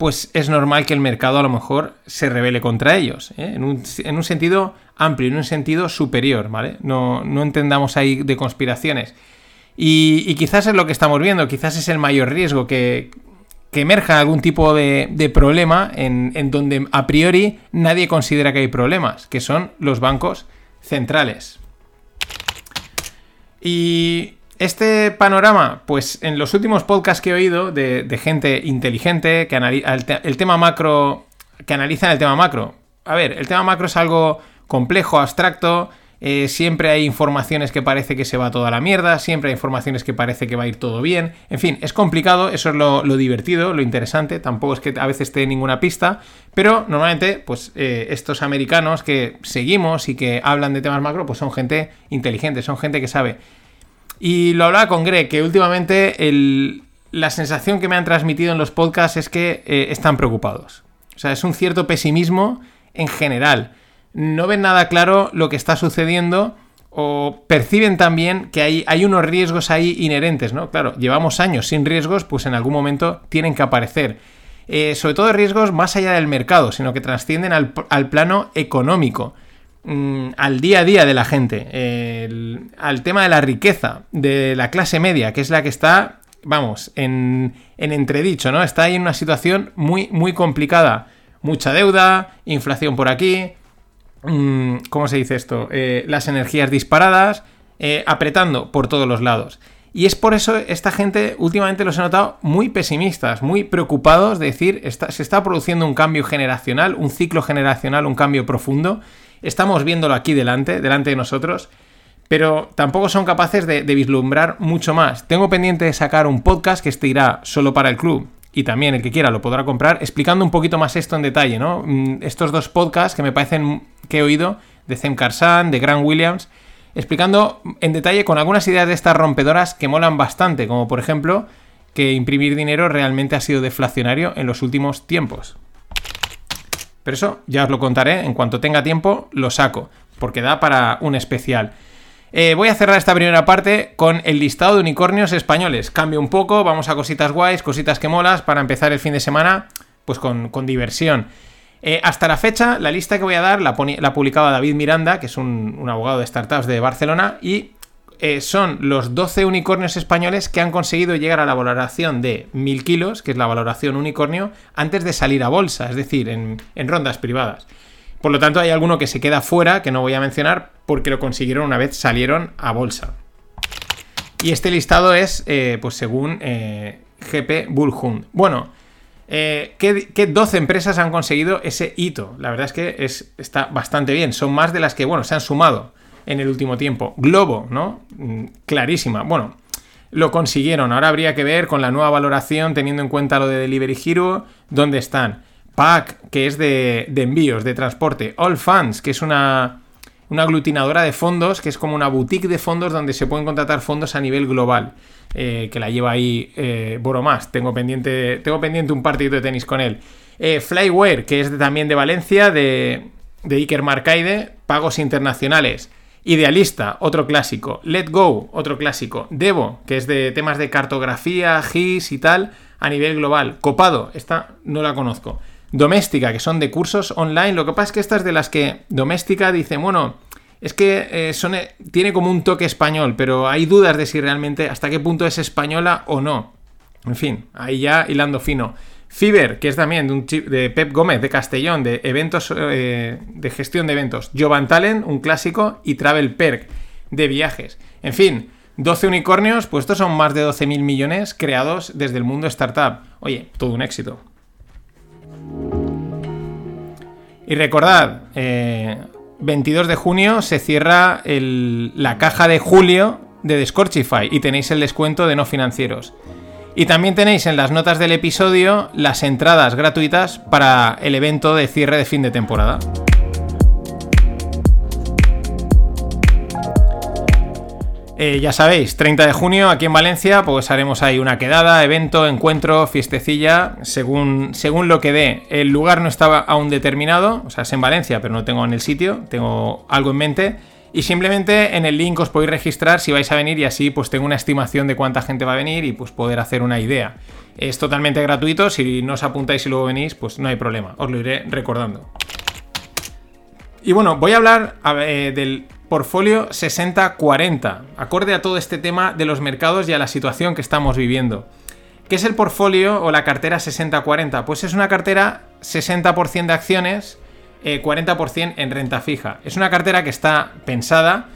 pues es normal que el mercado a lo mejor se revele contra ellos, ¿eh? en, un, en, un, sentido amplio, en un sentido superior, ¿vale? No, no entendamos ahí de conspiraciones. Y, y, quizás es lo que estamos viendo, quizás es el mayor riesgo que, que emerja algún tipo de, de problema en, en, donde a priori nadie considera que hay problemas, que son los bancos centrales. Y este panorama, pues en los últimos podcasts que he oído de, gente inteligente que analiza el, te tema macro, que analizan el tema macro. A ver, el tema macro es algo complejo, abstracto, eh, siempre hay informaciones que parece que se va toda la mierda, siempre hay informaciones que parece que va a ir todo bien. En fin, es complicado, eso es lo, divertido, lo interesante. Tampoco es que a veces esté ninguna pista, pero normalmente, pues eh, estos americanos que seguimos y que hablan de temas macro, pues son gente inteligente, son gente que sabe. Y lo hablaba con Greg, que últimamente la sensación que me han transmitido en los podcasts es que eh, están preocupados. O sea, es un cierto pesimismo en general no ven nada claro lo que está sucediendo o perciben también que hay, hay, unos riesgos ahí inherentes, ¿no? Claro, llevamos años sin riesgos, pues en algún momento tienen que aparecer. Eh, sobre todo riesgos más allá del mercado, sino que trascienden al, plano económico, mm, al día a día de la gente, al tema de la riqueza, de la clase media, que es la que está, vamos, en, en entredicho, ¿no? Está ahí en una situación muy, muy complicada. Mucha deuda, inflación por aquí, Mm, ¿cómo se dice esto? Eh, las energías disparadas, eh, apretando por todos los lados. Y es por eso esta gente últimamente los he notado muy pesimistas, muy preocupados de decir, se está produciendo un cambio generacional, un ciclo generacional, un cambio profundo. Estamos viéndolo aquí delante, delante de nosotros, pero tampoco son capaces de, vislumbrar mucho más. Tengo pendiente de sacar un podcast que este irá solo para el club, y también el que quiera lo podrá comprar, explicando un poquito más esto en detalle, ¿no? Mm, estos dos podcasts que me parecen que he oído, de Zem Karsan, de Grant Williams, explicando en detalle con algunas ideas de estas rompedoras que molan bastante, como por ejemplo que imprimir dinero realmente ha sido deflacionario en los últimos tiempos. Pero eso ya os lo contaré, en cuanto tenga tiempo lo saco, porque da para un especial. Eh, voy a cerrar esta primera parte con el listado de unicornios españoles. Cambio un poco, vamos a cositas guays, cositas que molas, para empezar el fin de semana, pues con, diversión. Eh, hasta la fecha, la lista que voy a dar la, la publicaba David Miranda, que es un, abogado de startups de Barcelona, y eh, son los 12 unicornios españoles que han conseguido llegar a la valoración de 1000 kilos, que es la valoración unicornio, antes de salir a bolsa, es decir, en, rondas privadas. Por lo tanto, hay alguno que se queda fuera, que no voy a mencionar, porque lo consiguieron una vez salieron a bolsa. Y este listado es, eh, pues según eh, GP Bullhund. Bueno, eh, ¿qué, 12 empresas han conseguido ese hito? La verdad es que es, está bastante bien. Son más de las que, bueno, se han sumado en el último tiempo. Globo, ¿no? Mm, clarísima. Bueno, lo consiguieron. Ahora habría que ver con la nueva valoración, teniendo en cuenta lo de Delivery Hero, dónde están. Pack, que es de, envíos, de transporte. All Funds, que es una, una, aglutinadora de fondos, que es como una boutique de fondos donde se pueden contratar fondos a nivel global. Eh, que la lleva ahí eh, Boromás. Tengo pendiente, tengo pendiente un partido de tenis con él. Eh, Flyware, que es también de Valencia, de, de Iker Marcaide, pagos internacionales. Idealista, otro clásico. Let Go, otro clásico. Devo, que es de temas de cartografía, GIS y tal, a nivel global. Copado, esta no la conozco. Doméstica, que son de cursos online. Lo que pasa es que esta es de las que Doméstica dice, bueno, es que eh, son, eh, tiene como un toque español, pero hay dudas de si realmente hasta qué punto es española o no. En fin, ahí ya hilando fino. Fiber, que es también de, Pep Gómez de Castellón, de eventos, eh, de gestión de eventos. Jovan Talent, un clásico, y Travel Perk, de viajes. En fin, 12 unicornios, pues estos son más de 12.000 millones creados desde el mundo startup. Oye, todo un éxito. Y recordad, 22 eh, de junio se cierra la caja de julio de Descorchify y tenéis el descuento de no financieros. Y también tenéis en las notas del episodio las entradas gratuitas para el evento de cierre de fin de temporada. Eh, ya sabéis, 30 de junio aquí en Valencia, pues haremos ahí una quedada, evento, encuentro, fiestecilla, según, según lo que dé. El lugar no estaba aún determinado, o sea, es en Valencia, pero no tengo en el sitio, tengo algo en mente. Y simplemente en el link os podéis registrar si vais a venir y así pues tengo una estimación de cuánta gente va a venir y pues poder hacer una idea. Es totalmente gratuito, si no os apuntáis y luego venís, pues no hay problema, os lo iré recordando. Y bueno, voy a hablar del portfolio 60-40, acorde a todo este tema de los mercados y a la situación que estamos viviendo. ¿Qué es el portfolio o la cartera 60-40? Pues es una cartera 60% de acciones, 40% eh, en renta fija. Es una cartera que está pensada,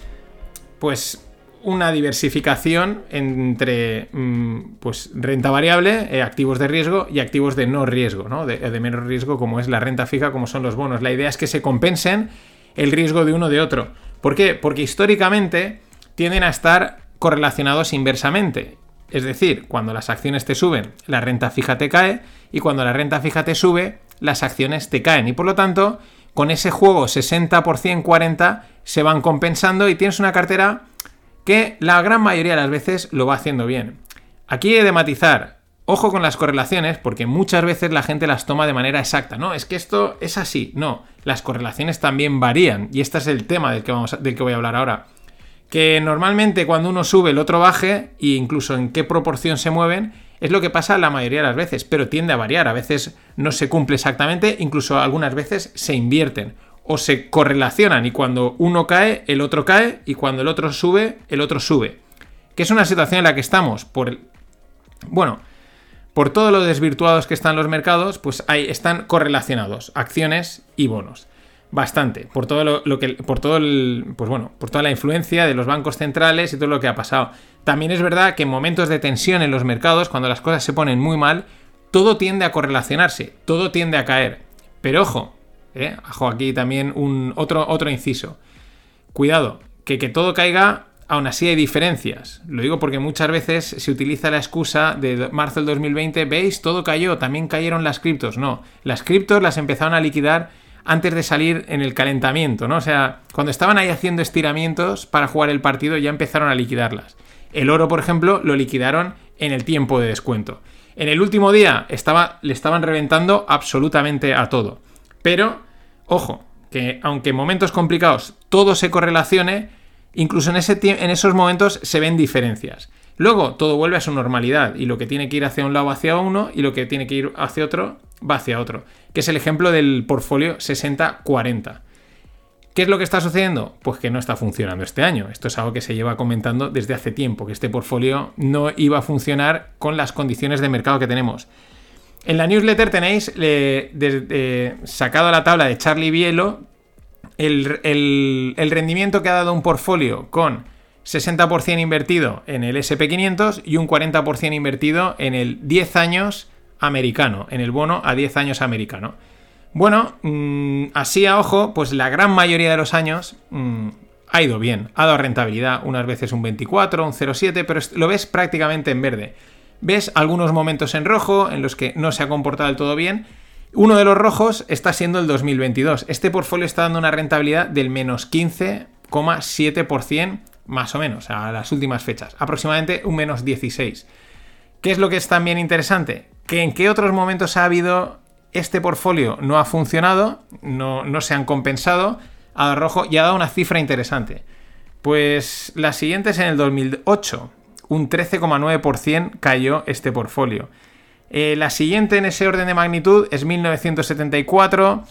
pues una diversificación entre mm, pues, renta variable, eh, activos de riesgo y activos de no riesgo, ¿no? De, de menos riesgo como es la renta fija, como son los bonos. La idea es que se compensen el riesgo de uno de otro. ¿Por qué? Porque históricamente tienden a estar correlacionados inversamente. Es decir, cuando las acciones te suben, la renta fija te cae y cuando la renta fija te sube, las acciones te caen. Y por lo tanto, con ese juego 60%, 40% se van compensando y tienes una cartera que la gran mayoría de las veces lo va haciendo bien. Aquí he de matizar, ojo con las correlaciones, porque muchas veces la gente las toma de manera exacta. No, es que esto es así. No, las correlaciones también varían. Y este es el tema del que, vamos del que voy a hablar ahora. Que normalmente cuando uno sube el otro baje, e incluso en qué proporción se mueven, es lo que pasa la mayoría de las veces, pero tiende a variar. A veces no se cumple exactamente, incluso algunas veces se invierten o se correlacionan y cuando uno cae, el otro cae y cuando el otro sube, el otro sube. Que es una situación en la que estamos por bueno, por todo lo desvirtuados que están los mercados, pues ahí están correlacionados acciones y bonos. Bastante, por todo lo, que por todo el, pues bueno, por toda la influencia de los bancos centrales y todo lo que ha pasado. También es verdad que en momentos de tensión en los mercados, cuando las cosas se ponen muy mal, todo tiende a correlacionarse, todo tiende a caer. Pero ojo, ¿eh? Ojo, aquí también un otro, otro inciso. Cuidado, que que todo caiga, aún así hay diferencias. Lo digo porque muchas veces se utiliza la excusa de marzo del 2020, veis, todo cayó, también cayeron las criptos. No, las criptos las empezaron a liquidar antes de salir en el calentamiento, ¿no? O sea, cuando estaban ahí haciendo estiramientos para jugar el partido ya empezaron a liquidarlas. El oro, por ejemplo, lo liquidaron en el tiempo de descuento. En el último día estaba, le estaban reventando absolutamente a todo. Pero, ojo, que aunque en momentos complicados todo se correlacione, incluso en, ese en esos momentos se ven diferencias. Luego todo vuelve a su normalidad y lo que tiene que ir hacia un lado hacia uno y lo que tiene que ir hacia otro va hacia otro, que es el ejemplo del portfolio 60-40. ¿Qué es lo que está sucediendo? Pues que no está funcionando este año. Esto es algo que se lleva comentando desde hace tiempo, que este portfolio no iba a funcionar con las condiciones de mercado que tenemos. En la newsletter tenéis sacado a la tabla de Charlie Bielo el, rendimiento que ha dado un portfolio con 60% invertido en el SP500 y un 40% invertido en el 10 años americano, en el bono a 10 años americano. Bueno, mm, así a ojo, pues la gran mayoría de los años mm, ha ido bien, ha dado rentabilidad, unas veces un 24, un 0,7, pero lo ves prácticamente en verde ves algunos momentos en rojo en los que no se ha comportado del todo bien. Uno de los rojos está siendo el 2022. Este portfolio está dando una rentabilidad del menos 15,7% más o menos a las últimas fechas. Aproximadamente un menos 16. ¿Qué es lo que es también interesante? Que en qué otros momentos ha habido este portfolio no ha funcionado, no, se han compensado, a rojo y ha dado una cifra interesante. Pues la siguiente es en el 2008 un 13,9% cayó este portfolio. Eh, la siguiente en ese orden de magnitud es 1974.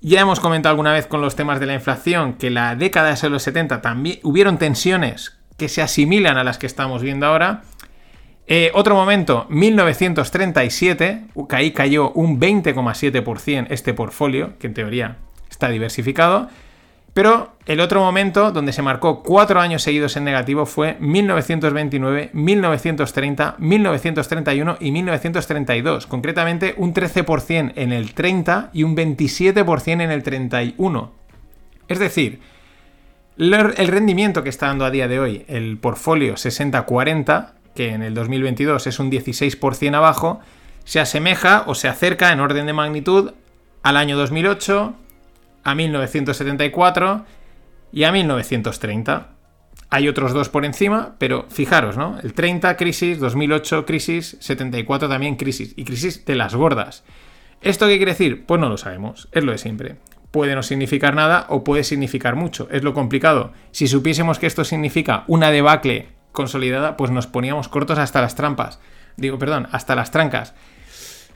Ya hemos comentado alguna vez con los temas de la inflación que la década de los 70 también hubieron tensiones que se asimilan a las que estamos viendo ahora. Eh, otro momento, 1937, ahí cayó un 20,7% este portfolio, que en teoría está diversificado. Pero el otro momento donde se marcó cuatro años seguidos en negativo fue 1929, 1930, 1931 y 1932. Concretamente un 13% en el 30 y un 27% en el 31. Es decir, el rendimiento que está dando a día de hoy el portfolio 60-40, que en el 2022 es un 16% abajo, se asemeja o se acerca en orden de magnitud al año 2008, a 1974 y a 1930. Hay otros dos por encima, pero fijaros, ¿no? El 30 crisis, 2008 crisis, 74 también crisis, y crisis de las gordas. ¿Esto qué quiere decir? Pues no lo sabemos, es lo de siempre. Puede no significar nada o puede significar mucho, es lo complicado. Si supiésemos que esto significa una debacle consolidada, pues nos poníamos cortos hasta las trampas. Digo, perdón, hasta las trancas.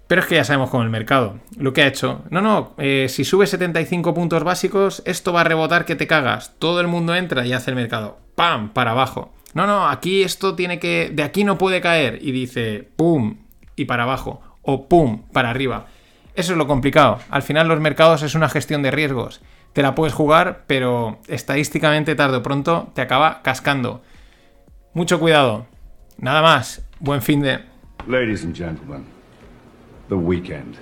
Pero es que ya sabemos con el mercado. Lo que ha hecho. No, no, eh, si sube 75 puntos básicos, esto va a rebotar que te cagas. Todo el mundo entra y hace el mercado. ¡Pam! Para abajo. No, no, aquí esto tiene que. De aquí no puede caer. Y dice ¡pum! Y para abajo. O ¡pum! Para arriba. Eso es lo complicado. Al final, los mercados es una gestión de riesgos. Te la puedes jugar, pero estadísticamente tarde o pronto te acaba cascando. Mucho cuidado. Nada más. Buen fin de. Ladies and gentlemen. the weekend.